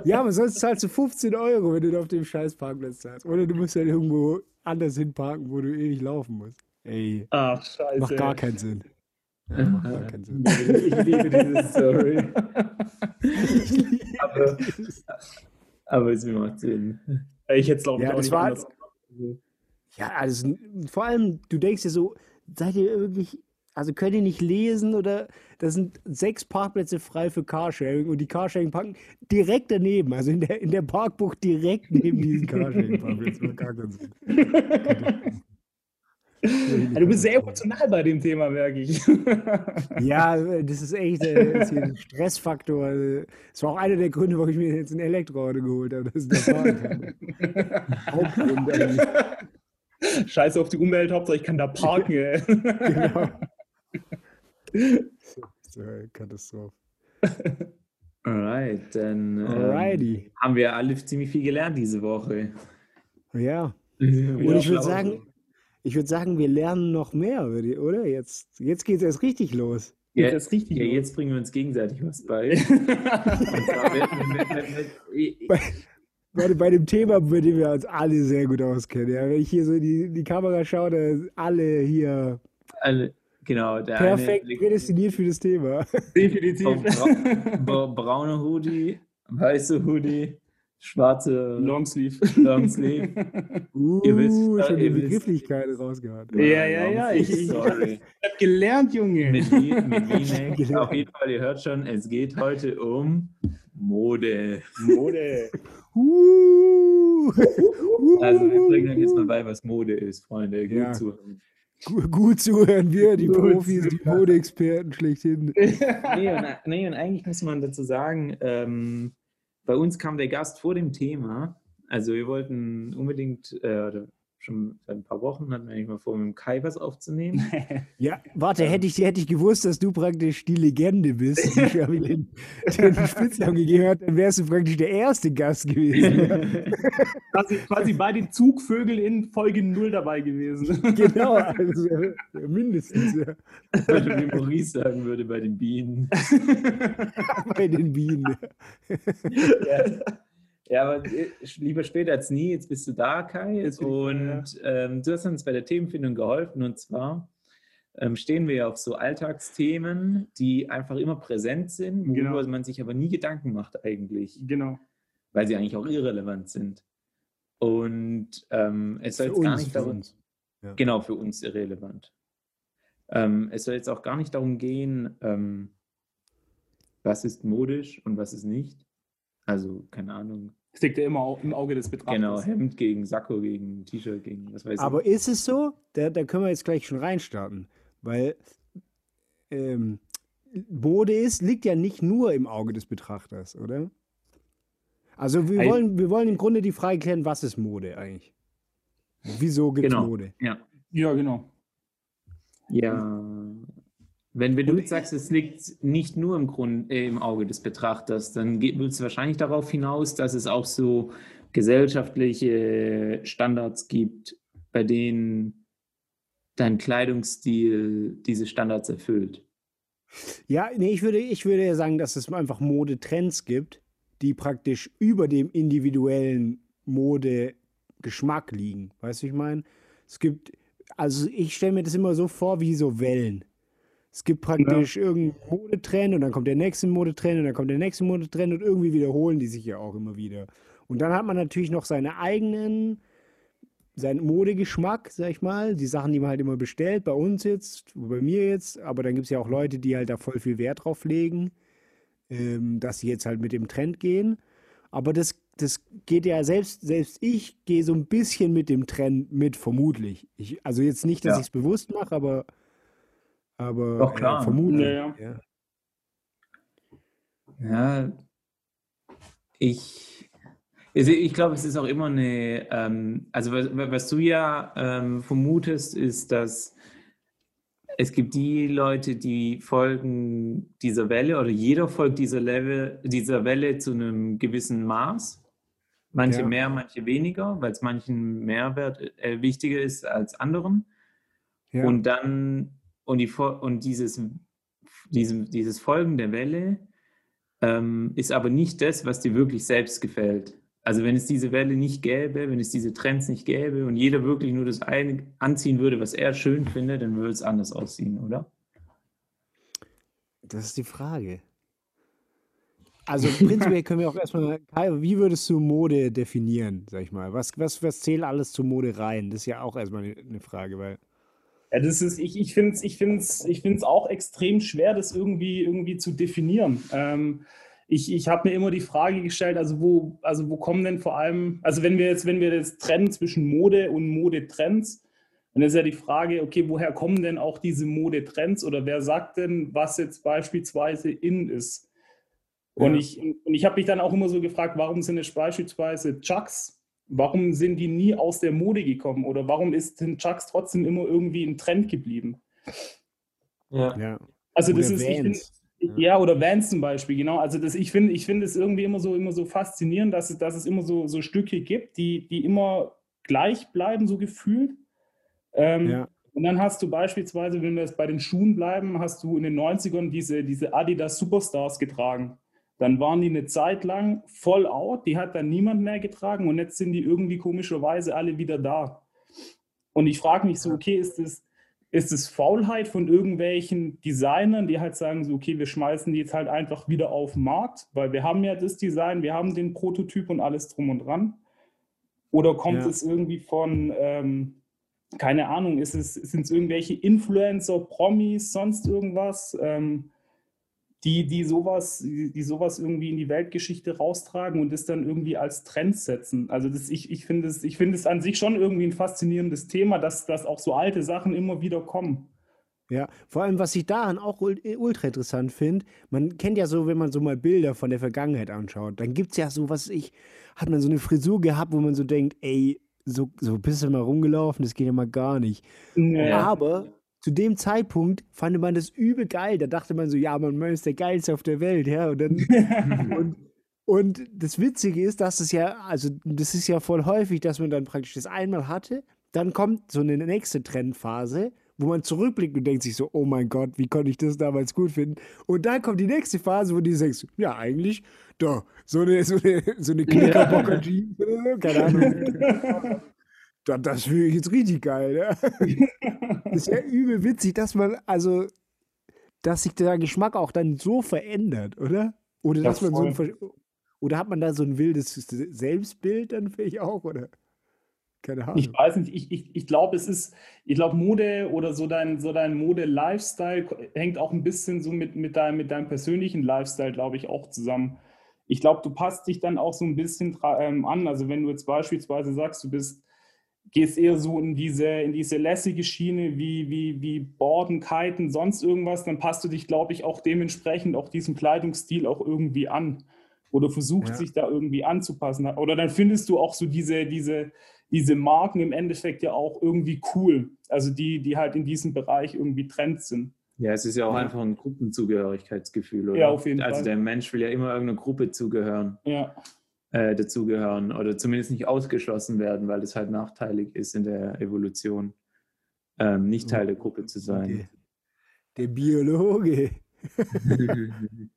Ja, aber sonst zahlst du 15 Euro, wenn du auf dem scheiß Parkplatz zahlst. Oder du musst dann irgendwo anders hinparken, wo du ewig laufen musst. Ey, Ach, scheiße. macht gar keinen Sinn. Ja, macht gar keinen Sinn. Ich liebe diese Story. aber, aber es macht Sinn. Ich hätte es, glaube ich, Ja, auch das nicht war- anders. Ja, also vor allem, du denkst dir so, seid ihr wirklich, also könnt ihr nicht lesen oder da sind sechs Parkplätze frei für Carsharing und die Carsharing parken direkt daneben, also in der, in der Parkbucht direkt neben diesen Carsharing-Parkplätzen. Macht gar keinen Sinn. Ja, du bist sehr emotional bei dem Thema, merke ich. Ja, das ist echt äh, das ist ein Stressfaktor. Das war auch einer der Gründe, warum ich mir jetzt ein Elektroauto geholt habe, dass ich da fahren kann. Hauptgrund eigentlich. Scheiße auf die Umwelt, Hauptsache ich kann da parken. ey. Genau. So, Katastrophe. Alright, dann ähm, haben wir alle ziemlich viel gelernt diese Woche. Ja. Und Und ich würde sagen, ich würde sagen, wir lernen noch mehr, würde ich- oder? Jetzt, jetzt geht es erst richtig los. ja, das richtig ja, los. jetzt bringen wir uns gegenseitig was bei. Bei, bei, dem Thema, bei dem wir uns alle sehr gut auskennen. Ja, wenn ich hier so in die, in die Kamera schaue, da sind alle hier alle, genau, der perfekt eine prädestiniert für das Thema. Definitiv. Bra bra brauner Hoodie, weiße Hoodie, schwarze Longsleeve. Longsleeve. Uh, Ihr wisst, schon äh, die. Begrifflichkeiten rausgehauen. Ja, ja, ja, ich- ich- Sorry. Ich hab gelernt, Junge. Mit, mit V-Neck. Auf jeden Fall, ihr hört schon, es geht heute um Mode. Mode. Uh, Also wir bringen euch jetzt mal bei, was Mode ist, Freunde. Gut Ja. zuhören. Gu- gut zuhören, wir, die Gut Profis, die. Modeexperten schlechthin. Nee und, nee, und eigentlich muss man dazu sagen, ähm, bei uns kam der Gast vor dem Thema. Also wir wollten unbedingt, äh, schon seit ein paar Wochen hatten wir eigentlich mal vor, mit dem Kai was aufzunehmen. Ja, warte, hätte ich, hätte ich gewusst, dass du praktisch die Legende bist, die Shirley den, den Spitznamen gegeben hat, dann wärst du praktisch der erste Gast gewesen. quasi, quasi bei den Zugvögeln in Folge 0 dabei gewesen. genau, also mindestens ja, Oder wie Maurice sagen würde bei den Bienen. bei den Bienen. ja. Ja, aber äh, lieber später als nie. Jetzt bist du da, Kai. Und ähm, du hast uns bei der Themenfindung geholfen. Und zwar ähm, stehen wir ja auf so Alltagsthemen, die einfach immer präsent sind, worüber Genau. man sich aber nie Gedanken macht eigentlich, Genau. weil sie eigentlich auch irrelevant sind. Und ähm, es soll Für jetzt gar uns, nicht für darum, uns. Ja. genau für uns irrelevant. Ähm, es soll jetzt auch gar nicht darum gehen, ähm, was ist modisch und was ist nicht. Also, keine Ahnung. Das liegt ja immer im Auge des Betrachters. Genau, Hemd gegen Sakko gegen T-Shirt gegen was weiß Aber ich. ist es so? Da, da können wir jetzt gleich schon reinstarten, weil ähm, Mode ist, liegt ja nicht nur im Auge des Betrachters, oder? Also wir wollen, wir wollen im Grunde die Frage klären, was ist Mode eigentlich? Wieso gibt es Genau. Mode? Ja. Ja, genau. Ja. Wenn, wenn du jetzt sagst, es liegt nicht nur im, Grund, äh, im Auge des Betrachters, dann geht- willst du wahrscheinlich darauf hinaus, dass es auch so gesellschaftliche Standards gibt, bei denen dein Kleidungsstil diese Standards erfüllt. Ja, nee, ich würde, ich würde ja sagen, dass es einfach Modetrends gibt, die praktisch über dem individuellen Modegeschmack liegen. Weißt du, ich meine? Es gibt, also ich stelle mir das immer so vor wie so Wellen. Es gibt praktisch irgendeinen Modetrend und dann kommt der nächste Modetrend und dann kommt der nächste Modetrend und irgendwie wiederholen die sich ja auch immer wieder. Und dann hat man natürlich noch seine eigenen, seinen Modegeschmack, sag ich mal, die Sachen, die man halt immer bestellt, bei uns jetzt, bei mir jetzt, aber dann gibt es ja auch Leute, die halt da voll viel Wert drauf legen, ähm, dass sie jetzt halt mit dem Trend gehen. Aber das, das geht ja selbst, selbst ich gehe so ein bisschen mit dem Trend mit, vermutlich. Ich, also jetzt nicht, dass Ja. ich es bewusst mache, aber, aber Doch, klar. Äh, vermutlich. Ja, ja. Ja. Ja, ich, also ich glaube, es ist auch immer eine, ähm, also was, was du ja ähm, vermutest, ist, dass es gibt die Leute, die folgen dieser Welle oder jeder folgt dieser, Level, dieser Welle zu einem gewissen Maß. Manche Ja. mehr, manche weniger, weil es manchen Mehrwert äh, wichtiger ist als anderen. Ja. Und dann, und, die, und dieses, diesem, dieses Folgen der Welle ähm, ist aber nicht das, was dir wirklich selbst gefällt. Also wenn es diese Welle nicht gäbe, wenn es diese Trends nicht gäbe und jeder wirklich nur das eine anziehen würde, was er schön findet, dann würde es anders aussehen, oder? Das ist die Frage. Also prinzipiell können wir auch erstmal, Kai, wie würdest du Mode definieren, sag ich mal? Was, was, was zählt alles zur Mode rein? Das ist ja auch erstmal eine Frage, weil. Ja, das ist, ich, ich finde es ich find's, ich find's auch extrem schwer, das irgendwie, irgendwie zu definieren. Ähm, ich ich habe mir immer die Frage gestellt, also wo, also wo kommen denn vor allem, also wenn wir jetzt, wenn wir das trennen zwischen Mode und Modetrends, dann ist ja die Frage, okay, woher kommen denn auch diese Modetrends oder wer sagt denn, was jetzt beispielsweise in ist? Und Ja. ich, und ich habe mich dann auch immer so gefragt, warum sind es beispielsweise Chucks? Warum sind die nie aus der Mode gekommen? Oder warum ist den Chucks trotzdem immer irgendwie ein Trend geblieben? Ja. Ja. Also das Oder ist, ich find, Vans. ja, oder Vans zum Beispiel, genau. Also das, ich finde, ich finde es irgendwie immer so, immer so faszinierend, dass es, dass es immer so, so Stücke gibt, die, die immer gleich bleiben, so gefühlt. Ähm, Ja. Und dann hast du beispielsweise, wenn wir jetzt bei den Schuhen bleiben, hast du in den 90ern diese, diese Adidas Superstars getragen. Dann waren die eine Zeit lang voll out, die hat dann niemand mehr getragen und jetzt sind die irgendwie komischerweise alle wieder da. Und ich frage mich so, okay, ist es ist es Faulheit von irgendwelchen Designern, die halt sagen so, okay, wir schmeißen die jetzt halt einfach wieder auf den Markt, weil wir haben ja das Design, wir haben den Prototyp und alles drum und dran. Oder kommt Ja. es irgendwie von, ähm, keine Ahnung, ist es, sind es irgendwelche Influencer, Promis, sonst irgendwas, ähm, die, die, sowas, die, die sowas irgendwie in die Weltgeschichte raustragen und das dann irgendwie als Trend setzen. Also das, ich, ich finde es, ich finde es an sich schon irgendwie ein faszinierendes Thema, dass, dass auch so alte Sachen immer wieder kommen. Ja, vor allem, was ich daran auch äh, ultra interessant finde, man kennt ja so, wenn man so mal Bilder von der Vergangenheit anschaut, dann gibt es ja so, was ich, hat man so eine Frisur gehabt, wo man so denkt, ey, so, so bist du mal rumgelaufen, das geht ja mal gar nicht. Ja. Aber zu dem Zeitpunkt fand man das übel geil. Da dachte man so, ja, man, man ist der Geilste auf der Welt, ja. Und, dann, und, und das Witzige ist, dass es ja, also das ist ja voll häufig, dass man dann praktisch das einmal hatte, dann kommt so eine nächste Trendphase, wo man zurückblickt und denkt sich so, oh mein Gott, wie konnte ich das damals gut finden? Und dann kommt die nächste Phase, wo du denkst, ja, eigentlich, da, so eine, so eine, so eine Knickerbocker-Jeans, keine Ahnung. Da, das finde ich jetzt richtig geil. Das ist ja übel witzig, dass man, also, dass sich der Geschmack auch dann so verändert, oder? Oder Ja, dass man so ein, voll. Oder hat man da so ein wildes Selbstbild dann vielleicht auch, oder? Keine Ahnung. Ich weiß nicht, ich, ich, ich glaube, es ist, ich glaube, Mode oder so dein, so dein Mode-Lifestyle hängt auch ein bisschen so mit, mit, deinem, mit deinem persönlichen Lifestyle, glaube ich, auch zusammen. Ich glaube, du passt dich dann auch so ein bisschen ähm, an. Also wenn du jetzt beispielsweise sagst, du bist, gehst eher so in diese, in diese lässige Schiene wie, wie, wie Borden, Kiten, sonst irgendwas, dann passt du dich, glaube ich, auch dementsprechend auch diesem Kleidungsstil auch irgendwie an. Oder versuchst Ja. sich da irgendwie anzupassen. Oder dann findest du auch so diese, diese, diese Marken im Endeffekt ja auch irgendwie cool. Also die, die halt in diesem Bereich irgendwie Trends sind. Ja, es ist ja auch Ja. einfach ein Gruppenzugehörigkeitsgefühl, oder? Ja, auf jeden also Fall. der Mensch will ja immer irgendeiner Gruppe zugehören, Ja, äh, dazugehören oder zumindest nicht ausgeschlossen werden, weil es halt nachteilig ist in der Evolution, ähm, nicht Teil der Gruppe zu Der, sein. der Biologe.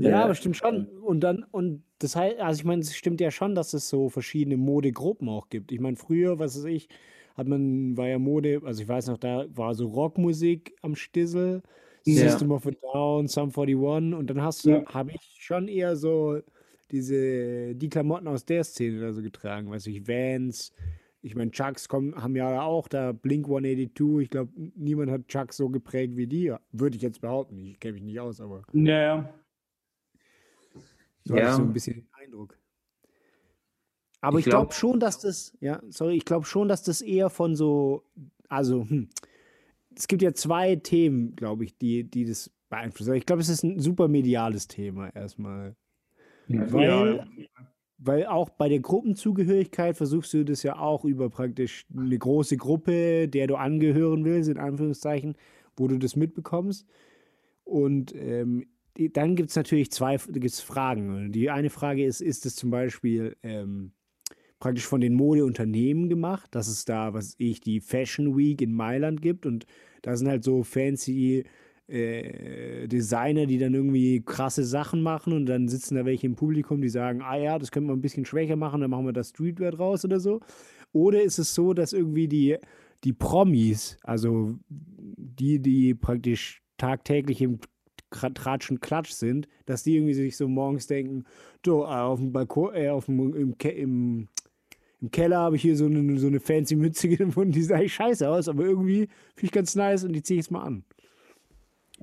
Ja, Ja. aber stimmt schon. Und dann, und das heißt, also ich meine, es stimmt ja schon, dass es so verschiedene Modegruppen auch gibt. Ich meine, früher, was weiß ich, hat man, war ja Mode, also ich weiß noch, da war so Rockmusik am Stissel, Ja. System of a Down, Sum 41 und dann hast du, Ja. habe ich schon eher so diese, die Klamotten aus der Szene da so getragen, weiß ich, Vans, ich meine, Chucks kommen, haben ja auch da Blink 182, ich glaube, niemand hat Chucks so geprägt wie die, würde ich jetzt behaupten, ich kenne mich nicht aus, aber ja, ja. so hatte ich so Ja. ein bisschen den Eindruck. Aber ich, Ich glaube glaub- schon, dass das, ja, sorry, ich glaube schon, dass das eher von so, also, hm, es gibt ja zwei Themen, glaube ich, die, die das beeinflussen. Ich glaube, es ist ein super mediales Thema erstmal. Weil, ja. weil auch bei der Gruppenzugehörigkeit versuchst du das ja auch über praktisch eine große Gruppe, der du angehören willst, in Anführungszeichen, wo du das mitbekommst. Und ähm, dann gibt es natürlich zwei gibt's Fragen. Die eine Frage ist, ist es zum Beispiel ähm, praktisch von den Modeunternehmen gemacht, dass es da, was ich, die Fashion Week in Mailand gibt und da sind halt so fancy äh, Designer, die dann irgendwie krasse Sachen machen und dann sitzen da welche im Publikum, die sagen, ah ja, das können wir ein bisschen schwächer machen, dann machen wir das Streetwear draus oder so. Oder ist es so, dass irgendwie die, die Promis, also die, die praktisch tagtäglich im Tratsch und Klatsch sind, dass die irgendwie sich so morgens denken, so, äh, auf dem Balkon, äh, auf dem, im, im, im Keller habe ich hier so eine, so eine fancy Mütze gefunden, die sah scheiße aus, aber irgendwie finde ich ganz nice und die ziehe ich jetzt mal an.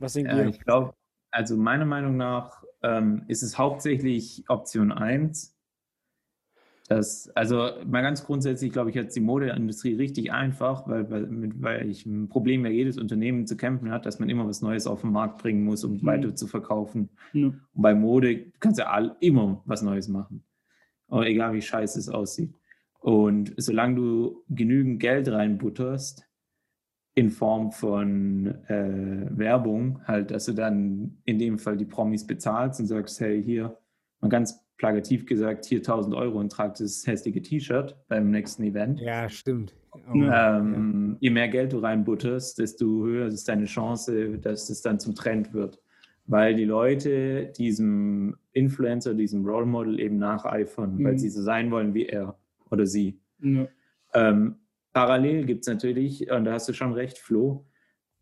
Was denkt Ja, ihr? ich glaube, also meiner Meinung nach ähm, ist es hauptsächlich Option 1. Das, also mal ganz grundsätzlich, glaube ich, hat die Modeindustrie richtig einfach, weil, weil, mit, weil ich ein Problem ja jedes Unternehmen zu kämpfen hat, dass man immer was Neues auf den Markt bringen muss, um Mhm. weiter zu verkaufen. Ja. Und bei Mode kannst du ja all, immer was Neues machen. Aber egal wie scheiße es aussieht. Und solange du genügend Geld reinbutterst, in Form von äh, Werbung, halt, dass du dann in dem Fall die Promis bezahlst und sagst, hey, hier, mal ganz plakativ gesagt, hier 1000 Euro und trag das hässliche T-Shirt beim nächsten Event. Ja, stimmt. Oh, Ja. Ähm, Je mehr Geld du reinbutterst, desto höher ist deine Chance, dass es dann zum Trend wird. Weil die Leute diesem Influencer, diesem Role Model eben nacheifern, weil Mhm. sie so sein wollen wie er oder sie. Ja. Ähm, parallel gibt es natürlich, und da hast du schon recht, Flo,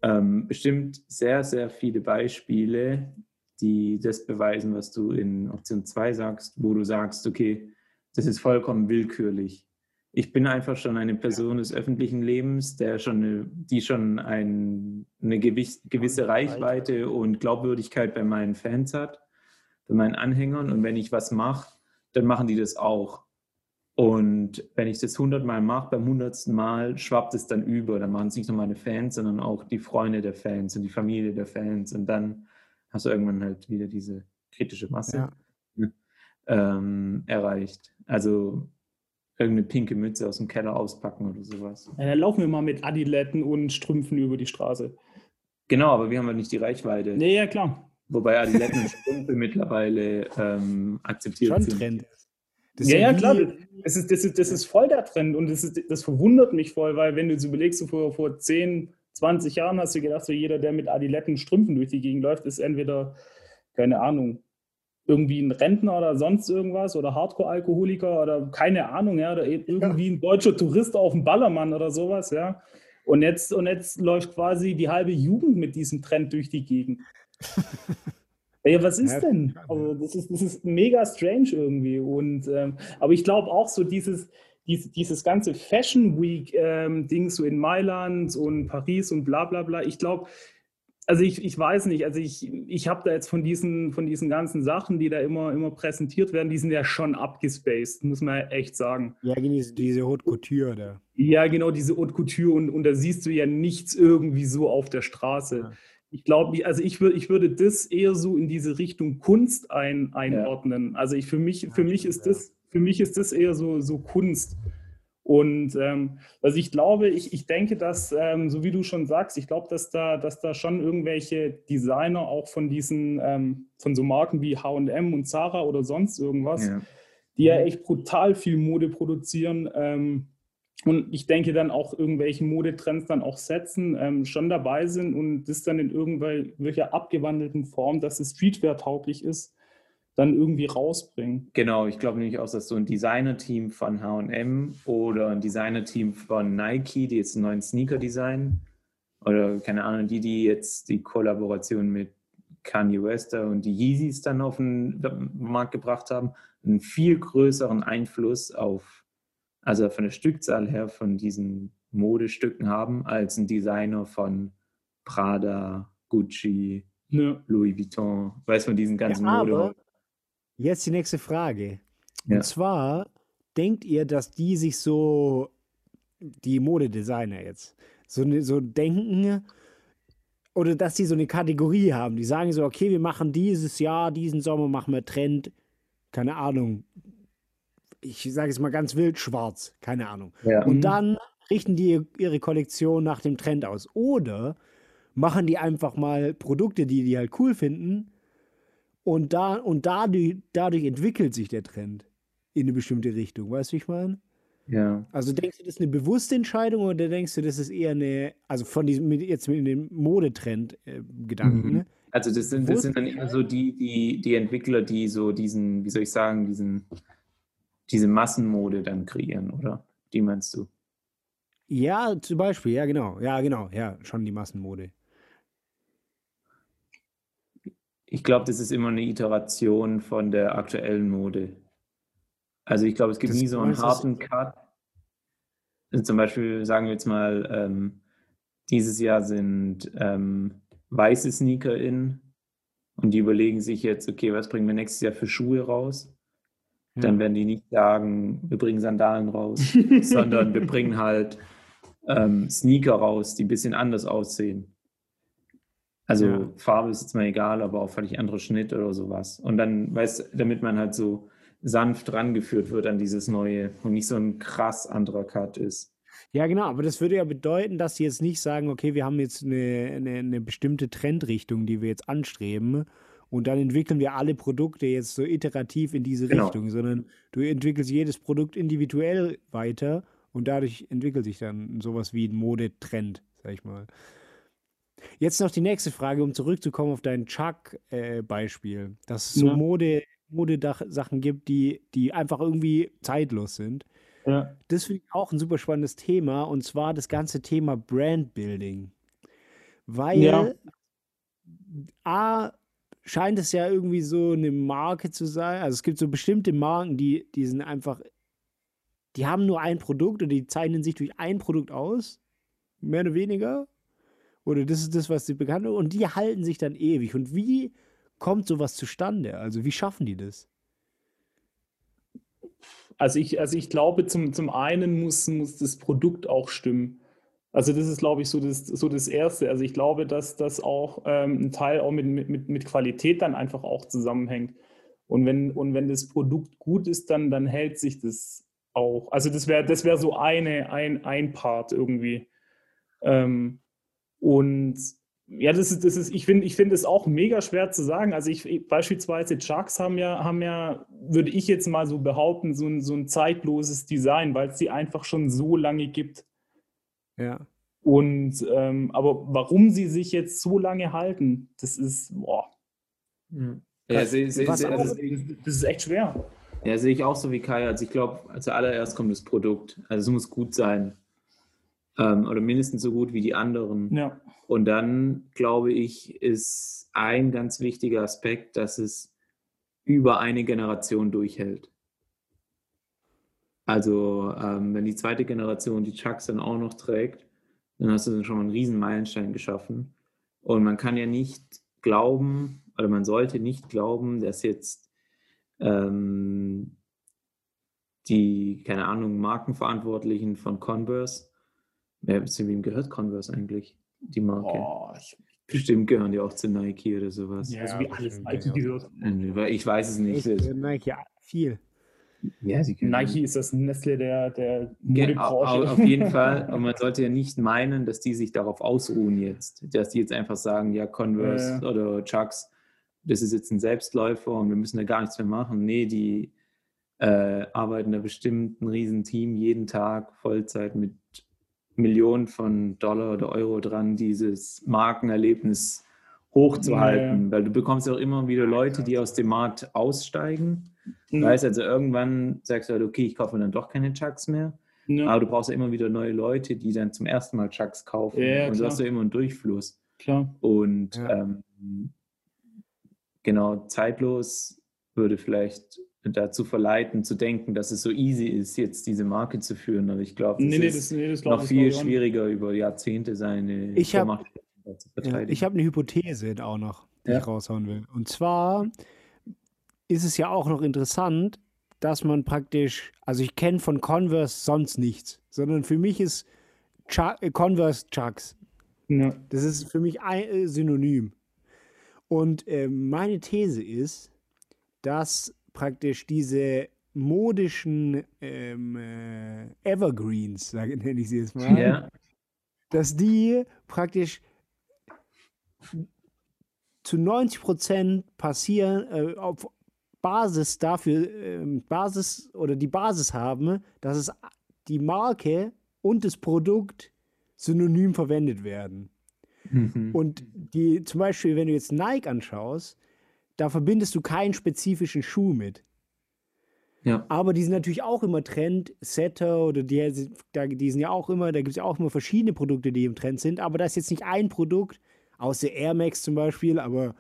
ähm, bestimmt sehr, sehr viele Beispiele, die das beweisen, was du in Option 2 sagst, wo du sagst, okay, das ist vollkommen willkürlich. Ich bin einfach schon eine Person des öffentlichen Lebens, der schon eine, die schon ein, eine gewiss, gewisse Reichweite und Glaubwürdigkeit bei meinen Fans hat, bei meinen Anhängern. Und wenn ich was mache, dann machen die das auch. Und wenn ich das hundertmal mache, beim hundertsten Mal schwappt es dann über. Dann machen es nicht nur meine Fans, sondern auch die Freunde der Fans und die Familie der Fans. Und dann hast du irgendwann halt wieder diese kritische Masse Ja. ähm, erreicht. Also irgendeine pinke Mütze aus dem Keller auspacken oder sowas. Ja, dann laufen wir mal mit Adiletten und Strümpfen über die Straße. Genau, aber wir haben halt nicht die Reichweite. Nee, ja, klar. Wobei Adiletten und Strümpfe mittlerweile ähm, akzeptiert Schon sind. Trend. Ja, ja, klar. Das ist, das, ist, das ist voll der Trend und das, ist, das verwundert mich voll, weil wenn du jetzt überlegst, so vor, vor 10, 20 Jahren hast du gedacht, so jeder, der mit Adiletten Strümpfen durch die Gegend läuft, ist entweder, keine Ahnung, irgendwie ein Rentner oder sonst irgendwas oder Hardcore-Alkoholiker oder keine Ahnung, ja, oder eben irgendwie ein deutscher Tourist auf dem Ballermann oder sowas, ja. Und jetzt, und jetzt läuft quasi die halbe Jugend mit diesem Trend durch die Gegend. Ja, was ist denn? Also das ist, das ist mega strange irgendwie. Und ähm, aber ich glaube auch so dieses, dies, dieses ganze Fashion Week ähm, so in Mailand und Paris und bla bla bla. Ich glaube, also ich, ich weiß nicht, also ich, ich habe da jetzt von diesen, von diesen ganzen Sachen, die da immer, immer präsentiert werden, die sind ja schon abgespaced, muss man ja echt sagen. Ja, diese, diese Haute Couture da. Ja, genau, diese Haute Couture und, und da siehst du ja nichts irgendwie so auf der Straße. Ja. Ich glaube, also ich, würd, ich würde das eher so in diese Richtung Kunst ein, einordnen. Also ich für mich, für mich ist das, für mich ist das eher so, so Kunst. Und ähm, also ich glaube, ich, ich denke, dass, ähm, so wie du schon sagst, ich glaube, dass da, dass da schon irgendwelche Designer auch von diesen, ähm, von so Marken wie HM und Zara oder sonst irgendwas, Ja. die ja echt brutal viel Mode produzieren. Ähm, und ich denke dann auch irgendwelche Modetrends dann auch setzen, ähm, schon dabei sind und das dann in irgendwelcher abgewandelten Form, dass es Streetwear tauglich ist, dann irgendwie rausbringen. Genau, ich glaube nämlich auch, dass so ein Designer-Team von HM oder ein Designer-Team von Nike, die jetzt einen neuen Sneaker designen, oder keine Ahnung, die, die jetzt die Kollaboration mit Kanye West und die Yeezys dann auf den Markt gebracht haben, einen viel größeren Einfluss auf, also von der Stückzahl her von diesen Modestücken haben, als ein Designer von Prada, Gucci, Ne? Louis Vuitton, weiß von diesen ganzen Ja, aber Mode. jetzt die nächste Frage. Ja. Und zwar, denkt ihr, dass die sich so, die Modedesigner jetzt, so, ne- so denken, oder dass die so eine Kategorie haben, die sagen so, okay, wir machen dieses Jahr, diesen Sommer machen wir Trend, keine Ahnung, ich sage es mal ganz wild, schwarz, keine Ahnung. Ja. Und Mhm. dann richten die ihre Kollektion nach dem Trend aus. Oder machen die einfach mal Produkte, die die halt cool finden. Und, da, und dadurch, dadurch entwickelt sich der Trend in eine bestimmte Richtung. Weißt du, wie ich meine? Ja. Also denkst du, das ist eine bewusste Entscheidung oder denkst du, das ist eher eine, also von diesem, jetzt mit dem Modetrend-Gedanken, Mhm. ne? Also das sind, das sind dann eher so die, die, die Entwickler, die so diesen, wie soll ich sagen, diesen, diese Massenmode dann kreieren, oder? Die meinst du? Ja, zum Beispiel, ja, genau. Ja, genau, ja, schon die Massenmode. Ich glaube, das ist immer eine Iteration von der aktuellen Mode. Also ich glaube, es gibt Das nie so einen harten Cut. Also zum Beispiel sagen wir jetzt mal, ähm, dieses Jahr sind ähm, weiße Sneaker in und die überlegen sich jetzt, okay, was bringen wir nächstes Jahr für Schuhe raus? Dann Ja. werden die nicht sagen, wir bringen Sandalen raus, sondern wir bringen halt ähm, Sneaker raus, die ein bisschen anders aussehen. Also Ja. Farbe ist jetzt mal egal, aber auch völlig anderer Schnitt oder sowas. Und dann, weißt damit man halt so sanft rangeführt wird an dieses Neue und nicht so ein krass anderer Cut ist. Ja, genau, aber das würde ja bedeuten, dass sie jetzt nicht sagen, okay, wir haben jetzt eine, eine, eine bestimmte Trendrichtung, die wir jetzt anstreben und dann entwickeln wir alle Produkte jetzt so iterativ in diese Genau. Richtung, sondern du entwickelst jedes Produkt individuell weiter und dadurch entwickelt sich dann sowas wie ein Modetrend, sag ich mal. Jetzt noch die nächste Frage, um zurückzukommen auf dein Chuck-Beispiel, dass es so Ja. Mode, Modesachen gibt, die, die einfach irgendwie zeitlos sind. Ja. Das finde ich auch ein super spannendes Thema und zwar das ganze Thema Brandbuilding. Weil Ja. A scheint es ja irgendwie so eine Marke zu sein. Also es gibt so bestimmte Marken, die, die sind einfach, die haben nur ein Produkt oder die zeichnen sich durch ein Produkt aus, mehr oder weniger. Oder das ist das, was sie bekannt haben. Und die halten sich dann ewig. Und wie kommt sowas zustande? Also wie schaffen die das? Also ich, also ich glaube, zum, zum einen muss, muss das Produkt auch stimmen. Also das ist, glaube ich, so das, so das Erste. Also ich glaube, dass das auch ähm, ein Teil auch mit, mit, mit Qualität dann einfach auch zusammenhängt. Und wenn, und wenn das Produkt gut ist, dann, dann hält sich das auch. Also das wäre das wär so eine, ein, ein Part irgendwie. Ähm, und ja, das ist, das ist, ich finde, ich finde es auch mega schwer zu sagen. Also ich, beispielsweise Chucks haben ja, haben ja, würde ich jetzt mal so behaupten, so ein, so ein zeitloses Design, weil es die einfach schon so lange gibt. Ja. Und ähm, aber warum sie sich jetzt so lange halten, das ist, boah, Ja, sehe seh, Was seh, auch- also, das ist echt schwer. ja, sehe ich auch so wie Kai. Also ich glaube, zuallererst kommt das Produkt. Also es muss gut sein. Ähm, oder mindestens so gut wie die anderen. Ja, Und dann, glaube ich, ist ein ganz wichtiger Aspekt, dass es über eine Generation durchhält. Also, ähm, wenn die zweite Generation die Chucks dann auch noch trägt, dann hast du dann schon mal einen riesen Meilenstein geschaffen. Und man kann ja nicht glauben, oder man sollte nicht glauben, dass jetzt ähm, die, keine Ahnung, Markenverantwortlichen von Converse, wer, zu wem gehört Converse eigentlich? Die Marke. ich, Bestimmt gehören die auch zu Nike oder sowas. ja, so wie alles Nike gehört. Ich weiß es nicht. Äh, Nike, ja, viel. Ja, Nike ist das Nestle der, der Modebranche. Auf jeden Fall. Aber man sollte ja nicht meinen, dass die sich darauf ausruhen jetzt. Dass die jetzt einfach sagen, ja, Converse Ja, oder Chucks, das ist jetzt ein Selbstläufer und wir müssen da gar nichts mehr machen. Nee, die äh, arbeiten da bestimmt ein Riesenteam jeden Tag Vollzeit mit Millionen von Dollar oder Euro dran, dieses Markenerlebnis hochzuhalten. Weil du bekommst auch immer wieder Leute, die aus dem Markt aussteigen. Mhm. Weißt also irgendwann sagst du halt, okay, ich kaufe dann doch keine Chucks mehr. Ja, Aber du brauchst ja immer wieder neue Leute, die dann zum ersten Mal Chucks kaufen. Ja, und so hast du immer einen Durchfluss. klar. Und Ja. ähm, genau, zeitlos würde vielleicht dazu verleiten, zu denken, dass es so easy ist, jetzt diese Marke zu führen. Aber ich glaube, Nee, nee, ist das, nee, das noch viel schwieriger, über Jahrzehnte seine Ich hab- Vormacht zu Ja, verteidigen. ich habe eine Hypothese auch noch, die Ja. ich raushauen will. Und zwar ist es ja auch noch interessant, dass man praktisch, also ich kenne von Converse sonst nichts, sondern für mich ist Chu äh, Converse Chucks. Ja. Das ist für mich ein äh, Synonym. Und äh, meine These ist, dass praktisch diese modischen ähm, äh, Evergreens, sage nenne ich sie jetzt mal, ja, dass die praktisch zu 90 Prozent passieren, äh, auf Basis dafür, ähm, Basis oder die Basis haben, dass es die Marke und das Produkt synonym verwendet werden. Mhm. Und die, zum Beispiel, wenn du jetzt Nike anschaust, da verbindest du keinen spezifischen Schuh mit. Ja. Aber die sind natürlich auch immer Trend, Setter oder die, die sind ja auch immer, da gibt es ja auch immer verschiedene Produkte, die im Trend sind. Aber da ist jetzt nicht ein Produkt, außer Air Max zum Beispiel, aber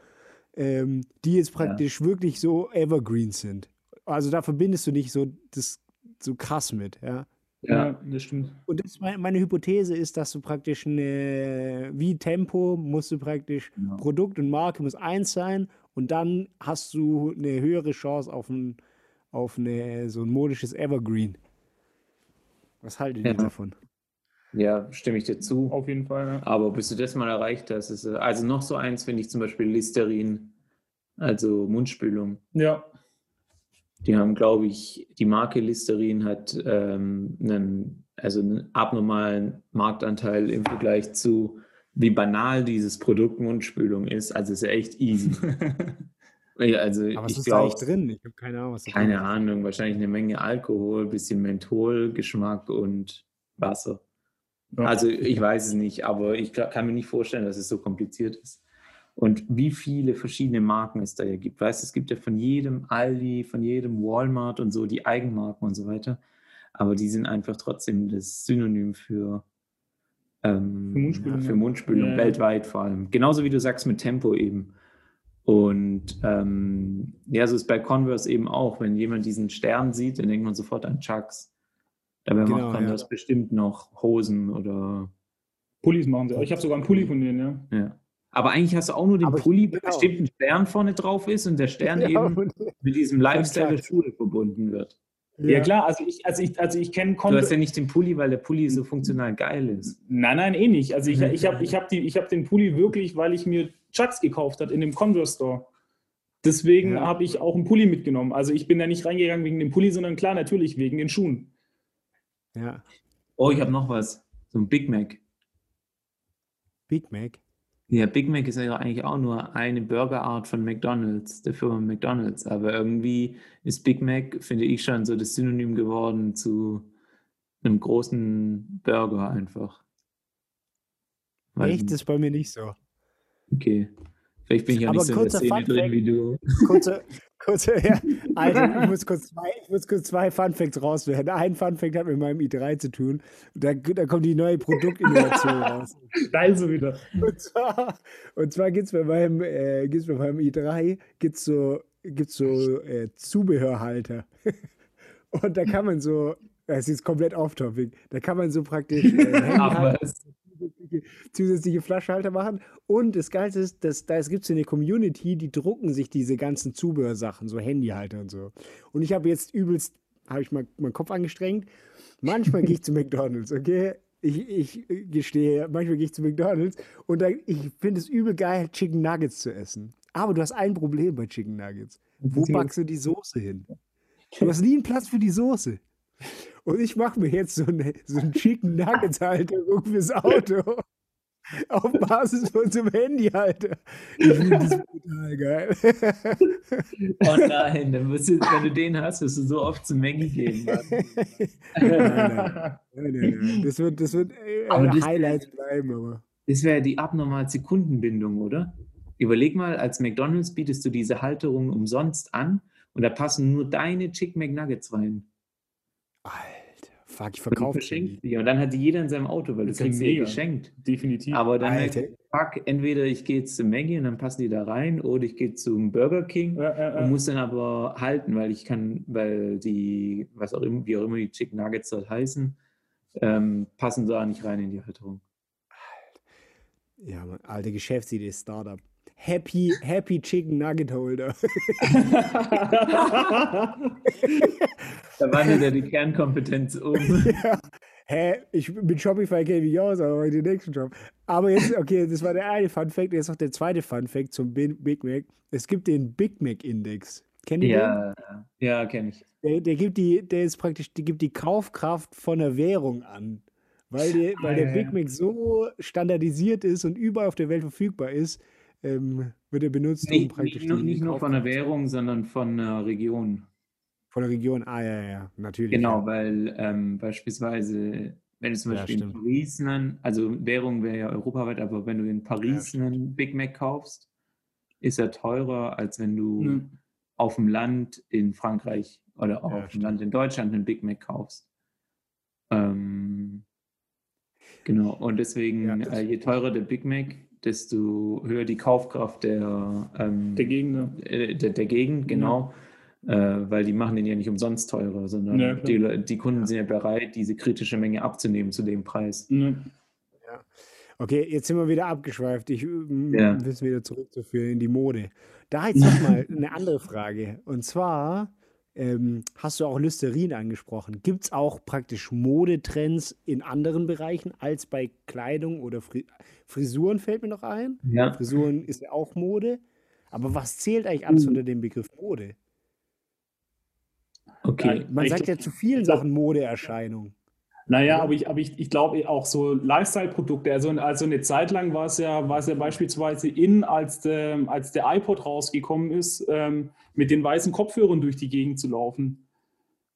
ähm, die jetzt praktisch wirklich so Evergreen sind. Also da verbindest du nicht so das so krass mit, ja. Ja, Ja. das stimmt. Und das ist meine, meine Hypothese ist, dass du praktisch eine, wie Tempo musst du praktisch Genau. Produkt und Marke muss eins sein und dann hast du eine höhere Chance auf ein, auf eine, so ein modisches Evergreen. Was haltet ihr Ja. davon? Ja, stimme ich dir zu. Auf jeden Fall. Ja. Aber bis du das mal erreicht hast, ist, äh, also noch so eins finde ich zum Beispiel Listerin, also Mundspülung. ja. Die haben, glaube ich, die Marke Listerin hat ähm, einen, also einen abnormalen Marktanteil im Vergleich zu, wie banal dieses Produkt Mundspülung ist. Also ist ja echt easy. Ja, also Aber was ich ist da eigentlich glaube, drin? Ich habe keine Ahnung, was da keine drin ist. Ahnung, wahrscheinlich eine Menge Alkohol, bisschen Mentholgeschmack und Wasser. Ja. Also ich weiß es nicht, aber ich kann mir nicht vorstellen, dass es so kompliziert ist. Und wie viele verschiedene Marken es da ja gibt. Weißt du, es gibt ja von jedem Aldi, von jedem Walmart und so die Eigenmarken und so weiter. Aber die sind einfach trotzdem das Synonym für, ähm, Für Mundspülung, ja, für. Mundspülung Ja. weltweit vor allem. Genauso wie du sagst mit Tempo eben. Und ähm, ja, so ist bei Converse eben auch. Wenn jemand diesen Stern sieht, dann denkt man sofort an Chucks. Dabei Genau, macht Converse bestimmt noch Hosen oder Pullis machen sie. Ich habe sogar einen Pulli von denen, ja. ja. Aber eigentlich hast du auch nur den Aber Pulli, wo genau. bestimmt ein Stern vorne drauf ist und der Stern Ja, eben mit diesem Lifestyle der. Schule verbunden wird. Ja, klar, also ich, also ich, also ich kenne Du hast ja nicht den Pulli, weil der Pulli so funktional geil ist. Nein, nein, eh nicht. Also Mhm. ich, ich habe ich hab die- ich hab den Pulli wirklich, weil ich mir Chucks gekauft hat in dem Converse Store. Deswegen Ja. habe ich auch einen Pulli mitgenommen. Also ich bin da nicht reingegangen wegen dem Pulli, sondern klar, natürlich wegen den Schuhen. Ja, Oh, ich habe noch was. So ein Big Mac. Big Mac. Ja, Big Mac ist ja eigentlich auch nur eine Burgerart von McDonald's, der Firma McDonald's. Aber irgendwie ist Big Mac, finde ich, schon so das Synonym geworden zu einem großen Burger einfach. Weil- Echt, das ist bei mir nicht so. Okay. Vielleicht bin ich ja Aber nicht so in der kurzer Szene drin wie du. Kurze, kurze, ja, Alter, ich muss kurz zwei, ich muss kurz zwei Fun Facts rauswerden. Ein Fun Fact hat mit meinem i3 zu tun. Da, da kommt die neue Produktinnovation raus. Da ist er wieder. Und zwar, und zwar gibt es bei meinem, äh, gibt's bei meinem i3 gibt's so, gibt's so äh, Zubehörhalter. Und da kann man so, das ist komplett off-topic, da kann man so praktisch äh, Ach was. Zusätzliche, zusätzliche Flaschenhalter machen. Und das Geilste ist, dass da gibt es eine Community, die drucken sich diese ganzen Zubehörsachen, so Handyhalter und so. Und ich habe jetzt übelst, habe ich mal meinen Kopf angestrengt. Manchmal gehe ich zu McDonalds, okay? Ich, ich äh, gestehe, manchmal gehe ich zu McDonalds und dann, ich finde es übel geil, Chicken Nuggets zu essen. Aber du hast ein Problem bei Chicken Nuggets. Wo packst du die Soße hin? Du hast nie einen Platz für die Soße. Und ich mache mir jetzt so, eine, so einen Chicken Nuggets Halterung fürs Auto. Auf Basis von so einem Handyhalter. Ich finde das total geil. Oh nein, dann wirst du, wenn du den hast, wirst du so oft zu Maggie gehen. Mann. nein, nein, nein. Das wird, das wird äh, Aber das- Highlights bleiben, aber. Das wäre die abnormalste Kundenbindung, oder? Überleg mal, als McDonalds bietest du diese Halterung umsonst an und da passen nur deine Chicken McNuggets rein. Alter, fuck, ich verkaufe verschenkst die. Und dann hat die jeder in seinem Auto, weil Das kriegst du ja mega. geschenkt. Definitiv. Aber dann Alter. halt, fuck, entweder ich gehe jetzt zu Maggie und dann passen die da rein oder ich gehe zum Burger King ja, ja, ja. und muss dann aber halten, weil ich kann, weil die, was auch immer, wie auch immer die Chicken Nuggets dort heißen, ähm, passen da nicht rein in die Halterung. Ja, alte Geschäftsidee, Startup. Happy, Happy Chicken Nugget Holder. Da wandelt er die Kernkompetenz um. ja. Hä? Ich, mit Shopify kenne ich mich aus, aber bei den nächsten Job. Aber jetzt, okay, das war der eine Fun Fact. Jetzt noch der zweite Fun Fact zum Bi- Big Mac. Es gibt den Big Mac Index. Kennt ihr Ja, ja, kenne ich. den? Der, der gibt die, der ist praktisch, die gibt die Kaufkraft von der Währung an. Weil, der, weil der ja, Big. Mac so standardisiert ist und überall auf der Welt verfügbar ist, ähm, wird er benutzt, um Nicht, praktisch nicht, nicht nur von der Währung, sondern von der Region. Von der Region, ah ja, ja, natürlich. Genau, Ja, weil ähm, beispielsweise, wenn du zum ja Beispiel in stimmt. Paris einen, also Währung wäre ja europaweit, aber wenn du in Ja, Paris stimmt. einen Big Mac kaufst, ist er teurer, als wenn du Ja. auf dem Land in Frankreich oder auch Ja, auf dem stimmt. Land in Deutschland einen Big Mac kaufst. Ähm, genau, und Ja, deswegen, äh, je teurer der Big Mac, desto höher die Kaufkraft der, Der ähm, Gegner. äh, der, der Gegend, Ja. genau, äh, weil die machen den ja nicht umsonst teurer, Ja, sondern die, klar. Le- die Kunden ja, sind ja bereit, diese kritische Menge abzunehmen zu dem Preis. Ja. ja. Okay, jetzt sind wir wieder abgeschweift. Ich mm, Ja. will es wieder zurückzuführen in die Mode. Da jetzt nochmal eine andere Frage. Und zwar ähm, hast du auch Listerin angesprochen. Gibt es auch praktisch Modetrends in anderen Bereichen als bei Kleidung oder Fri Frisuren fällt mir noch ein. Ja, Frisuren ist ja auch Mode. Aber was zählt eigentlich alles Uh. unter dem Begriff Mode? okay. Man sagt ja zu vielen glaub, Sachen Modeerscheinung, Naja, aber ich, aber ich, ich glaube auch so Lifestyle-Produkte. Also, also eine Zeit lang war es ja, war es ja beispielsweise in, als der, als der iPod rausgekommen ist, ähm, mit den weißen Kopfhörern durch die Gegend zu laufen.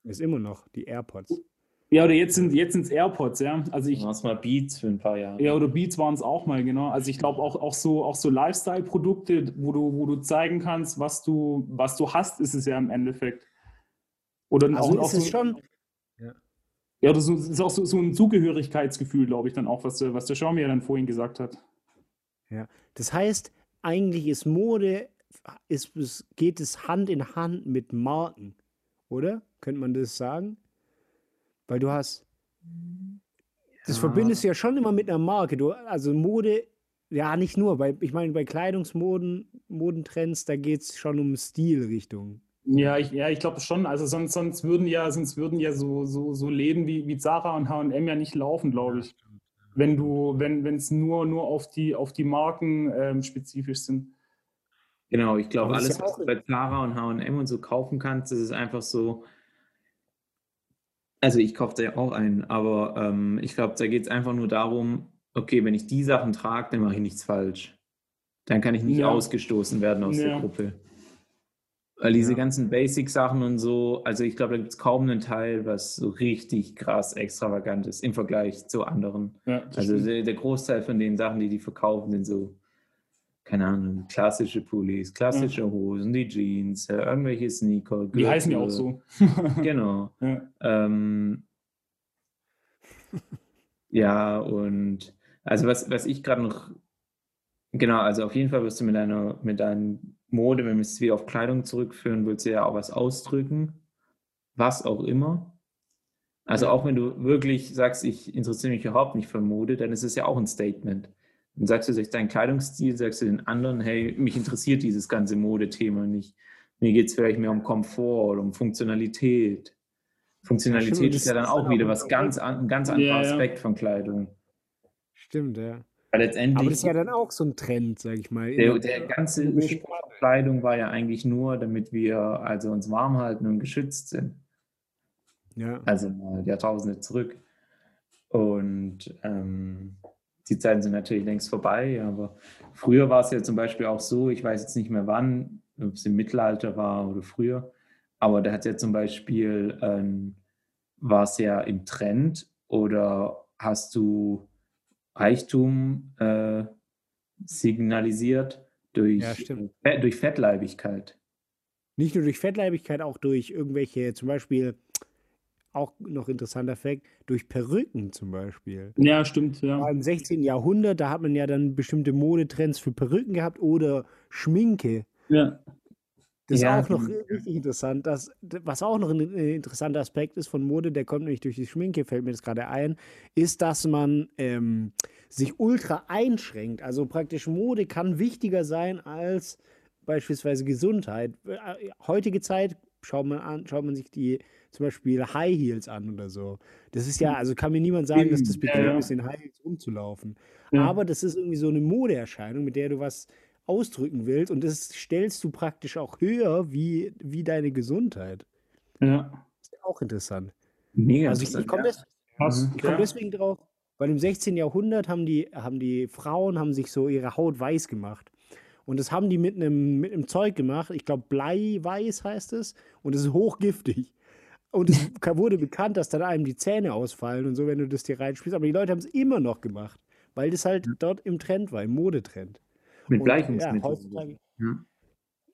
Ist immer noch die AirPods. Ja, oder jetzt sind jetzt sind's AirPods, ja. Also ich, war es mal Beats für ein paar Jahre. ja, oder Beats waren es auch mal, genau. Also ich glaube auch, auch so, auch so Lifestyle-Produkte, wo du, wo du zeigen kannst, was du, was du hast, ist es ja im Endeffekt. Oder auch, Also auch ist es so, schon. Ja. es ist auch so, so ein Zugehörigkeitsgefühl, glaube ich, dann auch, was der, was der Xiaomi ja dann vorhin gesagt hat. Ja. Das heißt, eigentlich ist Mode, ist, es, geht es Hand in Hand mit Marken, oder? Könnte man das sagen? Weil du hast, das Ja. verbindest du ja schon immer mit einer Marke. Du, also Mode, ja, nicht nur. Bei, ich meine, bei Kleidungsmoden, Modentrends, da geht es schon um Stilrichtung. Ja, ich, ja, ich glaube schon. Also sonst, sonst würden ja, sonst würden ja so, so, so Läden wie, wie Zara und H&M ja nicht laufen, glaube ich. Wenn du, wenn, wenn es nur, nur auf die, auf die Marken ähm, spezifisch sind. Genau, ich glaube, alles, was du bei Zara und H&M und so kaufen kannst, das ist einfach so. Also ich kaufe da ja auch einen, aber ähm, ich glaube, da geht es einfach nur darum, okay, wenn ich die Sachen trage, dann mache ich nichts falsch. Dann kann ich nicht Ja. ausgestoßen werden aus der Ja. Gruppe. Weil diese Ja. ganzen Basic-Sachen und so, also ich glaube, da gibt es kaum einen Teil, was so richtig krass extravagant ist im Vergleich zu anderen. Ja, Also der, der Großteil von den Sachen, die die verkaufen, sind so, keine Ahnung, klassische Pullis, klassische Hosen, die Jeans, äh, irgendwelche Sneaker. die heißen ja auch so. Genau. Ja. Ähm, ja, und also was, was ich gerade noch, genau, also auf jeden Fall wirst du mit deiner, mit deinem Mode, wenn wir es wieder auf Kleidung zurückführen, willst du ja auch was ausdrücken, was auch immer. Also Ja. auch wenn du wirklich sagst, ich interessiere mich überhaupt nicht für Mode, dann ist es ja auch ein Statement. Dann sagst du durch deinen Kleidungsstil, sagst du den anderen, hey, mich interessiert dieses ganze Modethema nicht. Mir geht es vielleicht mehr um Komfort oder um Funktionalität. Funktionalität stimmt, ist ja dann auch wieder was ein ganz, an, ein ganz anderer Ja, ja. Aspekt von Kleidung. Stimmt, ja. Weil Aber letztendlich, das ist ja dann auch so ein Trend, sag ich mal. der, der- der ganze in der Ursprung von Kleidung war ja eigentlich nur, damit wir also uns warm halten und geschützt sind. Ja. Also mal Jahrtausende zurück. Und ähm, die Zeiten sind natürlich längst vorbei, aber früher war es ja zum Beispiel auch so, ich weiß jetzt nicht mehr wann, ob es im Mittelalter war oder früher, aber da hat ja zum Beispiel, ähm, war es ja im Trend oder hast du Reichtum äh, signalisiert durch, Ja, äh, durch Fettleibigkeit. Nicht nur durch Fettleibigkeit, auch durch irgendwelche, zum Beispiel, auch noch interessanter Fakt, durch Perücken zum Beispiel. ja, stimmt, Ja, ja. Im 16. Jahrhundert, da hat man ja dann bestimmte Modetrends für Perücken gehabt oder Schminke. ja. Das ist Ja, auch noch richtig interessant. Das, was auch noch ein äh, interessanter Aspekt ist von Mode, der kommt nämlich durch die Schminke, fällt mir das gerade ein, ist, dass man ähm, sich ultra einschränkt. Also praktisch Mode kann wichtiger sein als beispielsweise Gesundheit. Äh, Heutige Zeit schaut man an, schaut man sich die zum Beispiel High Heels an oder so. Das ist ja, also kann mir niemand sagen, dass das Ja, bequem ja. ist, in High Heels rumzulaufen. Ja. Aber das ist irgendwie so eine Modeerscheinung, mit der du was ausdrücken willst und das stellst du praktisch auch höher wie, wie deine Gesundheit. ja. ist ja auch interessant. Mega Also ich, ich komme des, komm deswegen drauf, weil im 16. Jahrhundert haben die, haben die Frauen haben sich so ihre Haut weiß gemacht. Und das haben die mit einem mit einem Zeug gemacht. Ich glaube, Bleiweiß heißt es. Und es ist hochgiftig. Und es wurde bekannt, dass dann einem die Zähne ausfallen und so, wenn du das dir reinspielst. Aber die Leute haben es immer noch gemacht, weil das halt dort im Trend war, im Modetrend. Mit ja, Bleichungsmittel. heutzutage, Ja.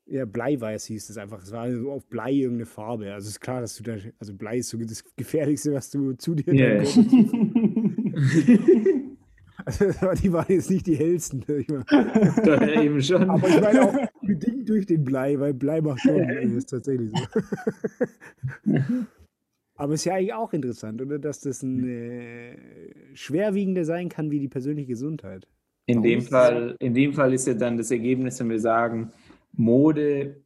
ja, Bleiweiß hieß es einfach. Es war so auf Blei irgendeine Farbe. Also ist klar, dass du da, also Blei ist so das Gefährlichste, was du zu dir Ja, ja. kannst. Also die waren jetzt nicht die hellsten. Doch, ja, eben schon. Aber ich meine auch bedingt durch den Blei, weil Blei macht dumm. Das ist tatsächlich so. Aber ist ja eigentlich auch interessant, oder? Dass das ein äh, schwerwiegender sein kann wie die persönliche Gesundheit. In dem Fall, in dem Fall ist ja dann das Ergebnis, wenn wir sagen, Mode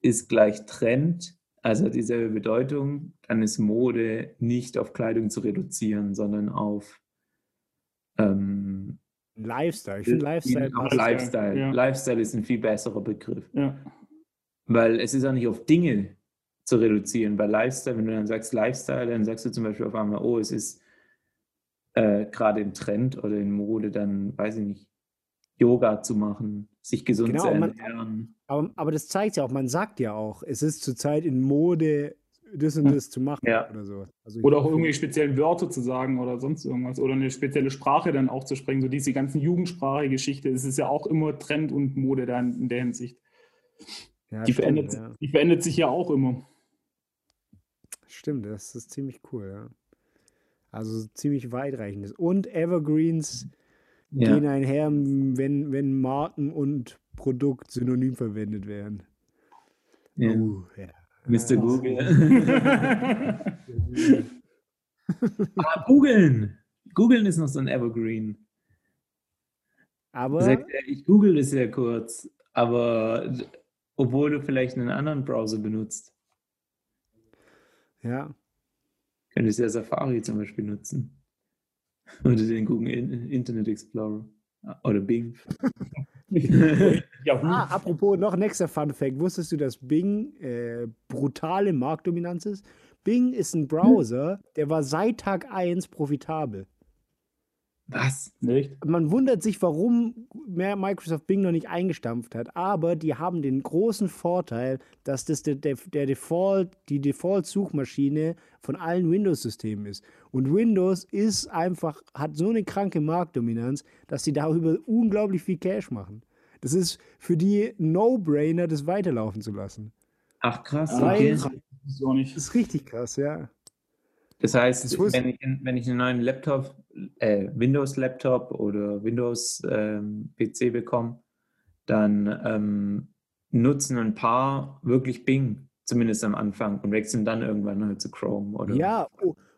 ist gleich Trend, also hat dieselbe Bedeutung, dann ist Mode nicht auf Kleidung zu reduzieren, sondern auf ähm, Lifestyle. Ich finde Lifestyle auf. Lifestyle. ja. Lifestyle ist ein viel besserer Begriff, ja. weil es ist auch nicht auf Dinge zu reduzieren. Bei Lifestyle, wenn du dann sagst Lifestyle, dann sagst du zum Beispiel auf einmal, oh, es ist äh, gerade im Trend oder in Mode, dann weiß ich nicht, Yoga zu machen, sich gesund Genau, zu man- ernähren. Aber, aber das zeigt ja auch, man sagt ja auch, es ist zurzeit in Mode, das und das zu machen Ja. oder so. Also Oder auch irgendwie speziellen Wörter zu sagen oder sonst irgendwas. Oder eine spezielle Sprache dann auch zu sprechen. So diese ganzen Jugendsprache-Geschichte, es ist ja auch immer Trend und Mode da in der Hinsicht. Ja, Die, stimmt, verändert, ja. die verändert sich ja auch immer. Stimmt, das ist ziemlich cool, ja. Also ziemlich weitreichendes. Und Evergreens Ja. gehen einher, wenn, wenn Marken und Produkt synonym verwendet werden. Ja. Uh, ja. Mr. Google. ah, googeln. Googeln ist noch so ein Evergreen. Aber er, ich google das ja kurz, aber obwohl du vielleicht einen anderen Browser benutzt, ja, könntest du ja Safari zum Beispiel nutzen. Oder den Google In- Internet Explorer. Oder Bing. ja, Ah, apropos noch nächster Fun Fact. Wusstest du, dass Bing äh, brutale Marktdominanz ist? Bing ist ein Browser, der war seit Tag 1 profitabel. Was? Echt? Man wundert sich, warum mehr Microsoft Bing noch nicht eingestampft hat, aber die haben den großen Vorteil, dass das der, der, der Default, die Default-Suchmaschine von allen Windows-Systemen ist. Und Windows ist einfach, hat so eine kranke Marktdominanz, dass sie darüber unglaublich viel Cash machen. Das ist für die No-Brainer, das weiterlaufen zu lassen. Ach krass, okay. Das ist nicht. Richtig krass, ja. Das heißt, wenn ich, wenn ich einen neuen Laptop, äh, Windows-Laptop oder Windows-PC bekomme, dann ähm, nutzen ein paar wirklich Bing, zumindest am Anfang, und wechseln dann irgendwann halt zu Chrome. Oder? Ja,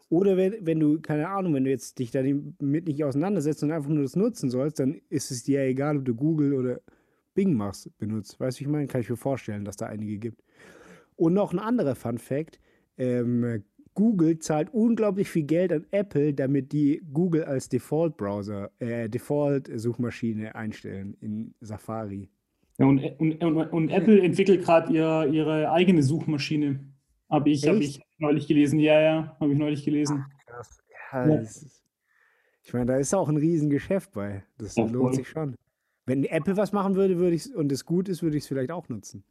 oder wenn, wenn du, keine Ahnung, wenn du jetzt dich damit nicht auseinandersetzt und einfach nur das nutzen sollst, dann ist es dir egal, ob du Google oder Bing machst, benutzt. Weißt du, ich meine? Kann ich mir vorstellen, dass da einige gibt. Und noch ein anderer Fun Fact: ähm, Google zahlt unglaublich viel Geld an Apple, damit die Google als Default-Browser, äh, Default-Suchmaschine einstellen in Safari. Ja, und, und, und, und Apple entwickelt gerade ihr, ihre eigene Suchmaschine. Habe ich, hab ich neulich gelesen. Ja, ja, habe ich neulich gelesen. Krass. Ja, Ja. ist, ich meine, da ist auch ein Riesengeschäft bei. Das Ja, lohnt voll. sich schon. Wenn Apple was machen würde, würde ich und es gut ist, würde ich es vielleicht auch nutzen.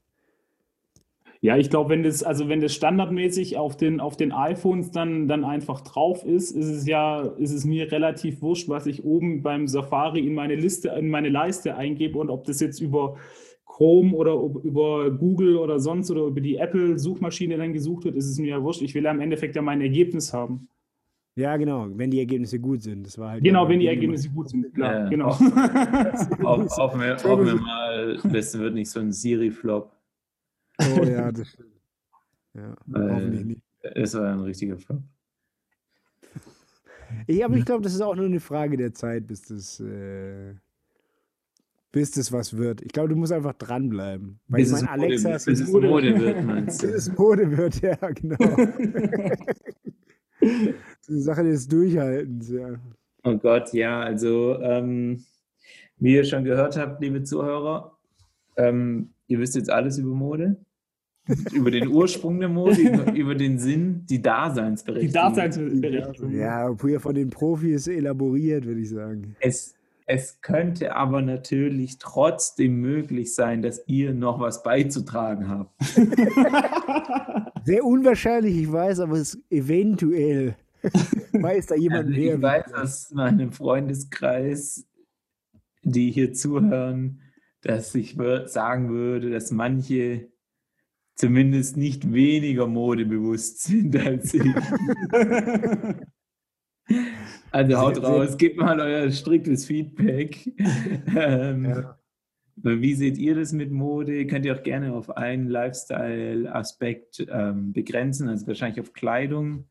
Ja, ich glaube, wenn das, also wenn das standardmäßig auf den, auf den iPhones dann, dann einfach drauf ist, ist es ja, ist es mir relativ wurscht, was ich oben beim Safari in meine Liste, in meine Leiste eingebe und ob das jetzt über Chrome oder ob über Google oder sonst oder über die Apple-Suchmaschine dann gesucht wird, ist es mir ja wurscht. Ich will ja im Endeffekt ja mein Ergebnis haben. Ja, genau, wenn die Ergebnisse gut sind. Das war halt Genau, wenn die Ergebnisse gut sind, klar, Ja. genau. Auf mir mal, das wird nicht so ein Siri-Flop. Oh ja, das stimmt. Ja, Weil- hoffentlich nicht. Es war ein richtiger Flop. Ich, aber ich glaube, das ist auch nur eine Frage der Zeit, bis das, äh, bis das was wird. Ich glaube, du musst einfach dranbleiben. Weil Bis ich es meine, Mode Alexa wird, ist bis es Mode. Mode wird, meinst bis du? es Mode wird, ja, genau. das ist eine Sache des Durchhaltens, ja. Oh Gott, ja, also ähm, wie ihr schon gehört habt, liebe Zuhörer, ähm, ihr wisst jetzt alles über Mode, über den Ursprung der Mode, über, über den Sinn, die Die Daseinsberechtigung. Daseinsberechtigung. Ja, hier von den Profis elaboriert, würde ich sagen. Es, Es könnte aber natürlich trotzdem möglich sein, dass ihr noch was beizutragen habt. Sehr unwahrscheinlich, ich weiß, aber es ist eventuell. weiß da jemand Also mehr? ich weiß aus meinem Freundeskreis, die hier zuhören, dass ich sagen würde, dass manche zumindest nicht weniger modebewusst sind als ich. Also haut raus, gebt mal euer striktes Feedback. ähm, Ja. Wie seht ihr das mit Mode? Könnt ihr auch gerne auf einen Lifestyle-Aspekt ähm, begrenzen, also wahrscheinlich auf Kleidung.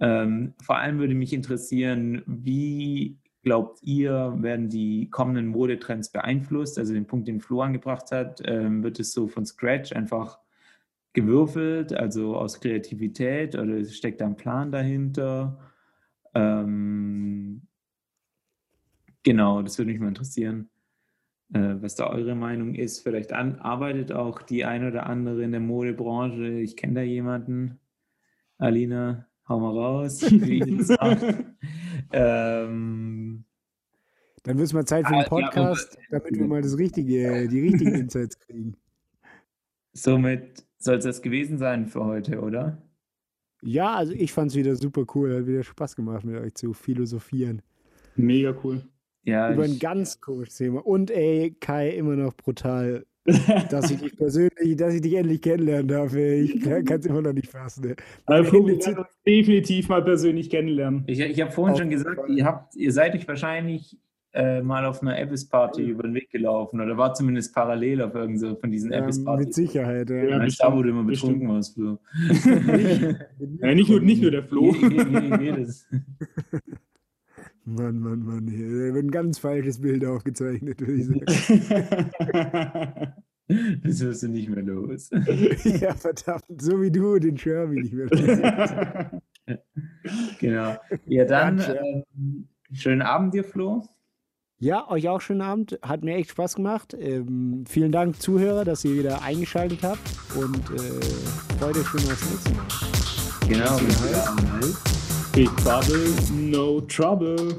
Ähm, vor allem würde mich interessieren, wie glaubt ihr, werden die kommenden Modetrends beeinflusst? Also den Punkt, den Flo angebracht hat, ähm, wird es so von Scratch einfach gewürfelt, also aus Kreativität oder steckt da ein Plan dahinter? Ähm, genau, das würde mich mal interessieren, äh, was da eure Meinung ist. Vielleicht an, arbeitet auch die ein oder andere in der Modebranche. Ich kenne da jemanden. Alina, hau mal raus, wie das ähm, Dann wird es mal Zeit für Ah, einen ja, Podcast, damit wir mal das richtige, die richtigen Insights kriegen. somit soll es das gewesen sein für heute, oder? Ja, also ich fand es wieder super cool. Hat wieder Spaß gemacht, mit euch zu philosophieren. Mega cool. Ja, Über ein ich, ganz komisches Thema. Und ey, Kai, immer noch brutal, dass ich dich persönlich, dass ich dich endlich kennenlernen darf. Ey. Ich kann es immer noch nicht fassen. Ey. Also, definitiv mal persönlich kennenlernen. ich, ich habe vorhin Auf schon gesagt, ihr, habt, ihr seid euch wahrscheinlich äh, mal auf einer Abyss-Party über den Weg gelaufen oder war zumindest parallel auf irgend so von diesen Ähm, mit Abyss-Partys. Sicherheit. Ja. Ja, Ja, da, wo du immer betrunken warst, Flo. Ja, nicht, nur, nicht nur der Flo. Je- je- je- jedes. Mann, Mann, Mann. Hier da wird ein ganz falsches Bild aufgezeichnet, würde ich sagen. Das wirst du nicht mehr los. ja, verdammt. So wie du den Shermie nicht mehr. Genau. Ja, dann ähm, schönen Abend dir, Flo. Ja, euch auch schönen Abend. Hat mir echt Spaß gemacht. Ähm, vielen Dank, Zuhörer, dass ihr wieder eingeschaltet habt. Und äh, freut euch schon aufs nächste Mal. Genau. Bis dann. Big Bubble, no trouble.